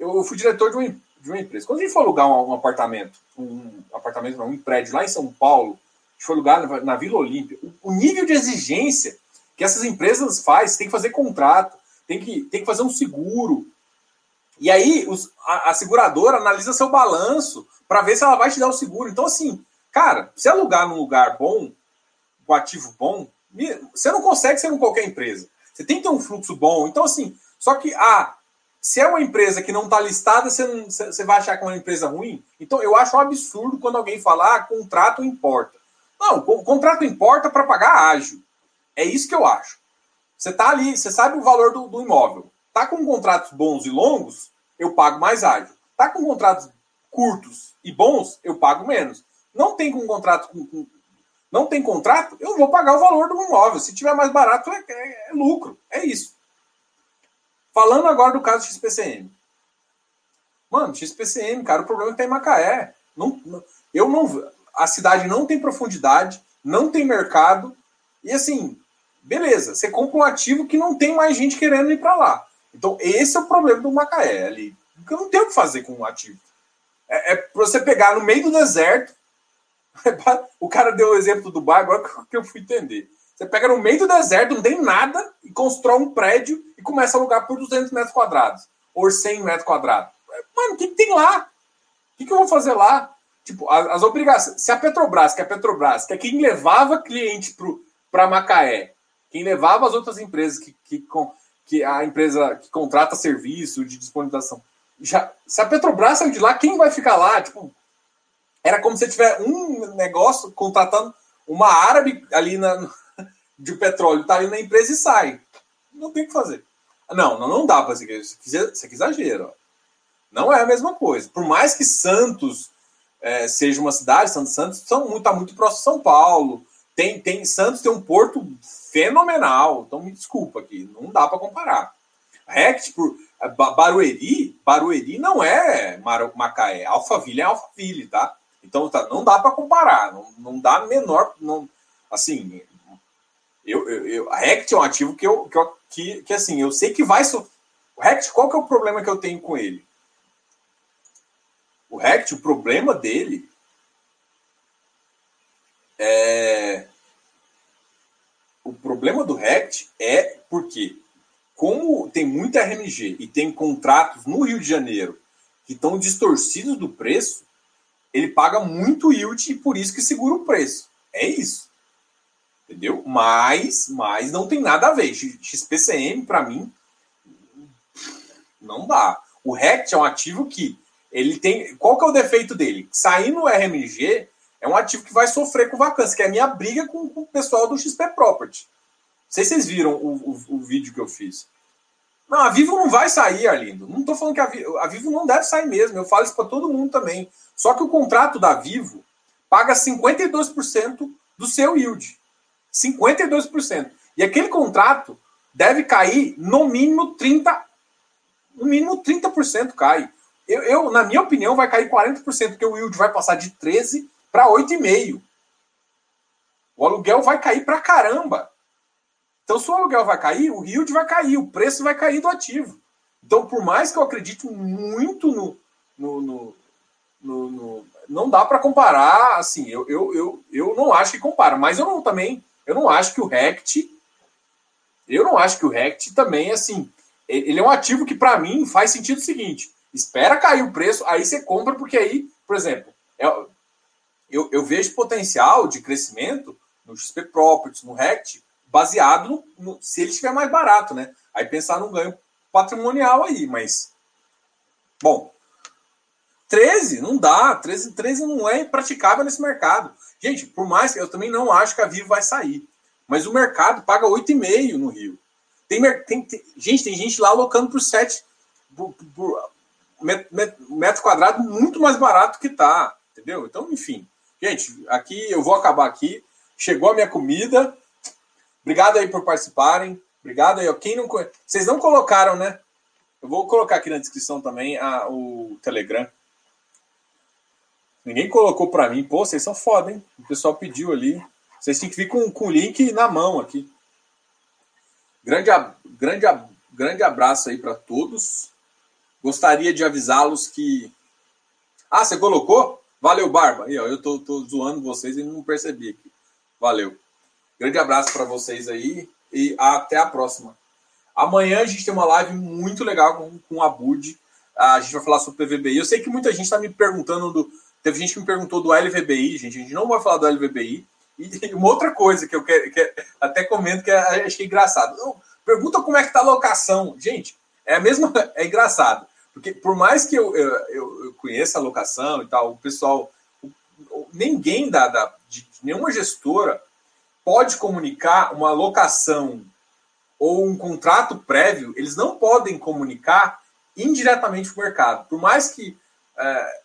eu, fui diretor de uma, de uma empresa. Quando a gente for alugar um, um apartamento, um apartamento, não, um prédio lá em São Paulo, a gente foi alugar na, na Vila Olímpia, o, o, nível de exigência que essas empresas fazem, tem que fazer contrato, tem que, tem que fazer um seguro, e aí os, a, a, seguradora analisa seu balanço para ver se ela vai te dar o seguro. Então, assim, cara, se alugar num lugar bom, com ativo bom, você não consegue ser em qualquer empresa. Você tem que ter um fluxo bom. Então, assim, só que ah, se é uma empresa que não está listada, você, você vai achar que é uma empresa ruim. Então, eu acho um absurdo quando alguém falar ah, contrato importa. Não, o contrato importa para pagar ágil. É isso que eu acho. Você está ali, você sabe o valor do, do imóvel. Tá com contratos bons e longos, eu pago mais ágil. Tá com contratos curtos e bons, eu pago menos. Não tem com contrato com, com, não tem contrato, eu vou pagar o valor do imóvel. Se tiver mais barato, é, é, é lucro. É isso. Falando agora do caso do XPCM. Mano, XPCM, cara, o problema é que tá em Macaé. Não, não, eu não, a cidade não tem profundidade, não tem mercado. E assim, beleza, você compra um ativo que não tem mais gente querendo ir para lá. Então, esse é o problema do Macaé ali. Porque eu não tenho o que fazer com um ativo. É, é você pegar no meio do deserto. o cara deu o exemplo do bar, agora que eu fui entender. Você pega no meio do deserto, não tem nada, e constrói um prédio e começa a alugar por 200 metros quadrados. Ou 100 metros quadrados. Mano, o que, que tem lá? O que, que eu vou fazer lá? Tipo, as, as, obrigações. Se a Petrobras, que é a Petrobras, que é quem levava cliente para Macaé, quem levava as outras empresas que, que, que a empresa que contrata serviço de disponibilização. Já, se a Petrobras saiu de lá, quem vai ficar lá? Tipo, era como se tiver um negócio contratando uma árabe ali na, de petróleo, tá ali na empresa e sai. Não tem o que fazer. Não, não, não dá para seguir. Isso aqui exagero. Não é a mesma coisa. Por mais que Santos é, seja uma cidade, Santos Santos está muito, tá muito próximo de São Paulo. Tem, tem Santos tem um porto fenomenal. Então me desculpa aqui, não dá para comparar. Rect por Barueri, Barueri não é Macaé, Alphaville é Alphaville, tá? Então tá, não dá para comparar, não, não dá menor, não, assim, eu, eu, eu, a Rect é um ativo que eu, que, eu, que, que assim, eu sei que vai so... o Rect, qual que é o problema que eu tenho com ele? O Rect, o problema dele é o problema do Rect é porque, como tem muita RMG e tem contratos no Rio de Janeiro que estão distorcidos do preço, ele paga muito yield e por isso que segura o preço. É isso. Entendeu? Mas, mas não tem nada a ver. XPCM, para mim, não dá. O RECT é um ativo que ele tem. Qual que é o defeito dele? Sair no RMG, é um ativo que vai sofrer com vacância, que é a minha briga com, com o pessoal do XP Property. Não sei se vocês viram o, o, o, vídeo que eu fiz. Não, a Vivo não vai sair, Arlindo. Não estou falando que a Vivo, a Vivo não deve sair mesmo. Eu falo isso para todo mundo também. Só que o contrato da Vivo paga 52% do seu yield. 52%. E aquele contrato deve cair no mínimo 30%. No mínimo 30% cai. Eu, eu, na minha opinião, vai cair 40%, porque o yield vai passar de 13 para 8,5. O aluguel vai cair para caramba. Então, se o aluguel vai cair, o yield vai cair, o preço vai cair do ativo. Então, por mais que eu acredite muito no. no, no, no, no não dá para comparar, assim, eu, eu, eu, eu não acho que compara, mas eu não também, eu não acho que o RECT, eu não acho que o RECT também, assim, ele é um ativo que para mim faz sentido o seguinte, espera cair o preço, aí você compra, porque aí, por exemplo, é, eu, eu vejo potencial de crescimento no XP Properties, no RECT, baseado no, no, se ele estiver mais barato, né? Aí pensar no ganho patrimonial aí, mas. Bom. 13 não dá, 13, 13 não é praticável nesse mercado. Gente, por mais que eu também não acho que a Vivo vai sair, mas o mercado paga 8,5 no Rio. Tem, tem, tem, gente, tem gente lá alocando por 7 por, por, metro quadrado muito mais barato que tá, entendeu? Então, enfim. Gente, aqui eu vou acabar aqui. Chegou a minha comida. Obrigado aí por participarem. Obrigado aí. Quem não conhece... Vocês não colocaram, né? Eu vou colocar aqui na descrição também a, o Telegram. Ninguém colocou para mim. Pô, vocês são foda, hein? O pessoal pediu ali. Vocês têm que vir com, com o link na mão aqui. Grande, grande, grande abraço aí para todos. Gostaria de avisá-los que. Ah, você colocou? Valeu, Barba. Aí, ó, eu tô, tô zoando vocês e não percebi aqui. Valeu. Grande abraço para vocês aí e até a próxima. Amanhã a gente tem uma live muito legal com, com a Bud. A gente vai falar sobre PVBI. Eu sei que muita gente está me perguntando do. Teve gente que me perguntou do LVBI, gente. A gente não vai falar do LVBI. E uma outra coisa que eu quero, que até comento que é, achei engraçado. pergunta como é que tá a locação. Gente, é a mesma. É engraçado. Porque por mais que eu, eu, eu conheça a locação e tal, o pessoal, ninguém da, da de nenhuma gestora pode comunicar uma locação ou um contrato prévio, eles não podem comunicar indiretamente para o mercado. Por mais que é,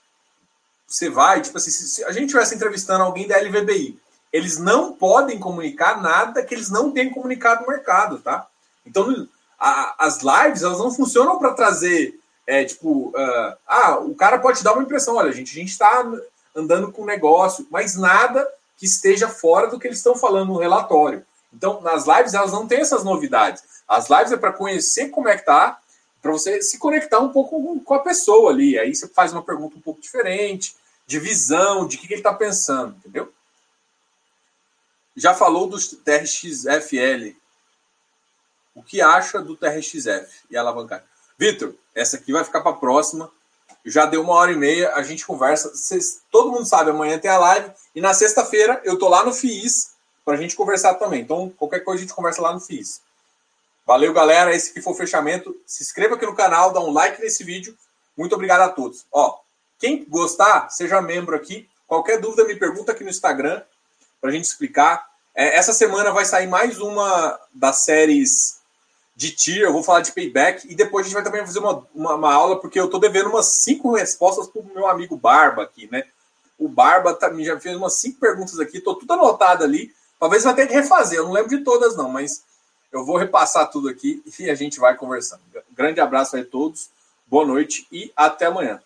você vai, tipo assim, se a gente estivesse entrevistando alguém da LVBI, eles não podem comunicar nada que eles não tenham comunicado no mercado, tá? Então, a, as lives, elas não funcionam para trazer é tipo, uh, ah, o cara pode dar uma impressão, olha, gente, a gente está andando com negócio, mas nada que esteja fora do que eles estão falando no relatório. Então, nas lives, elas não têm essas novidades. As lives é para conhecer como é que tá, para você se conectar um pouco com a pessoa ali. Aí você faz uma pergunta um pouco diferente, de visão, de que, que ele está pensando, entendeu? Já falou dos TRXFL. O que acha do TRXF e alavancar? Vitor, essa aqui vai ficar para a próxima. Já deu uma hora e meia, a gente conversa. Cês, todo mundo sabe, amanhã tem a live. E na sexta-feira eu tô lá no FIIs para a gente conversar também. Então, qualquer coisa a gente conversa lá no FIIs. Valeu, galera. Esse aqui foi o fechamento. Se inscreva aqui no canal, dá um like nesse vídeo. Muito obrigado a todos. Ó, quem gostar, seja membro aqui. Qualquer dúvida, me pergunta aqui no Instagram para a gente explicar. É, essa semana vai sair mais uma das séries de tier. Eu vou falar de payback e depois a gente vai também fazer uma, uma, uma aula, porque eu estou devendo umas cinco respostas para o meu amigo Barba aqui, né? O Barba tá, já fez umas cinco perguntas aqui, estou tudo anotado ali. Talvez vai ter que refazer, eu não lembro de todas, não, mas eu vou repassar tudo aqui e a gente vai conversando. Grande abraço aí a todos, boa noite e até amanhã.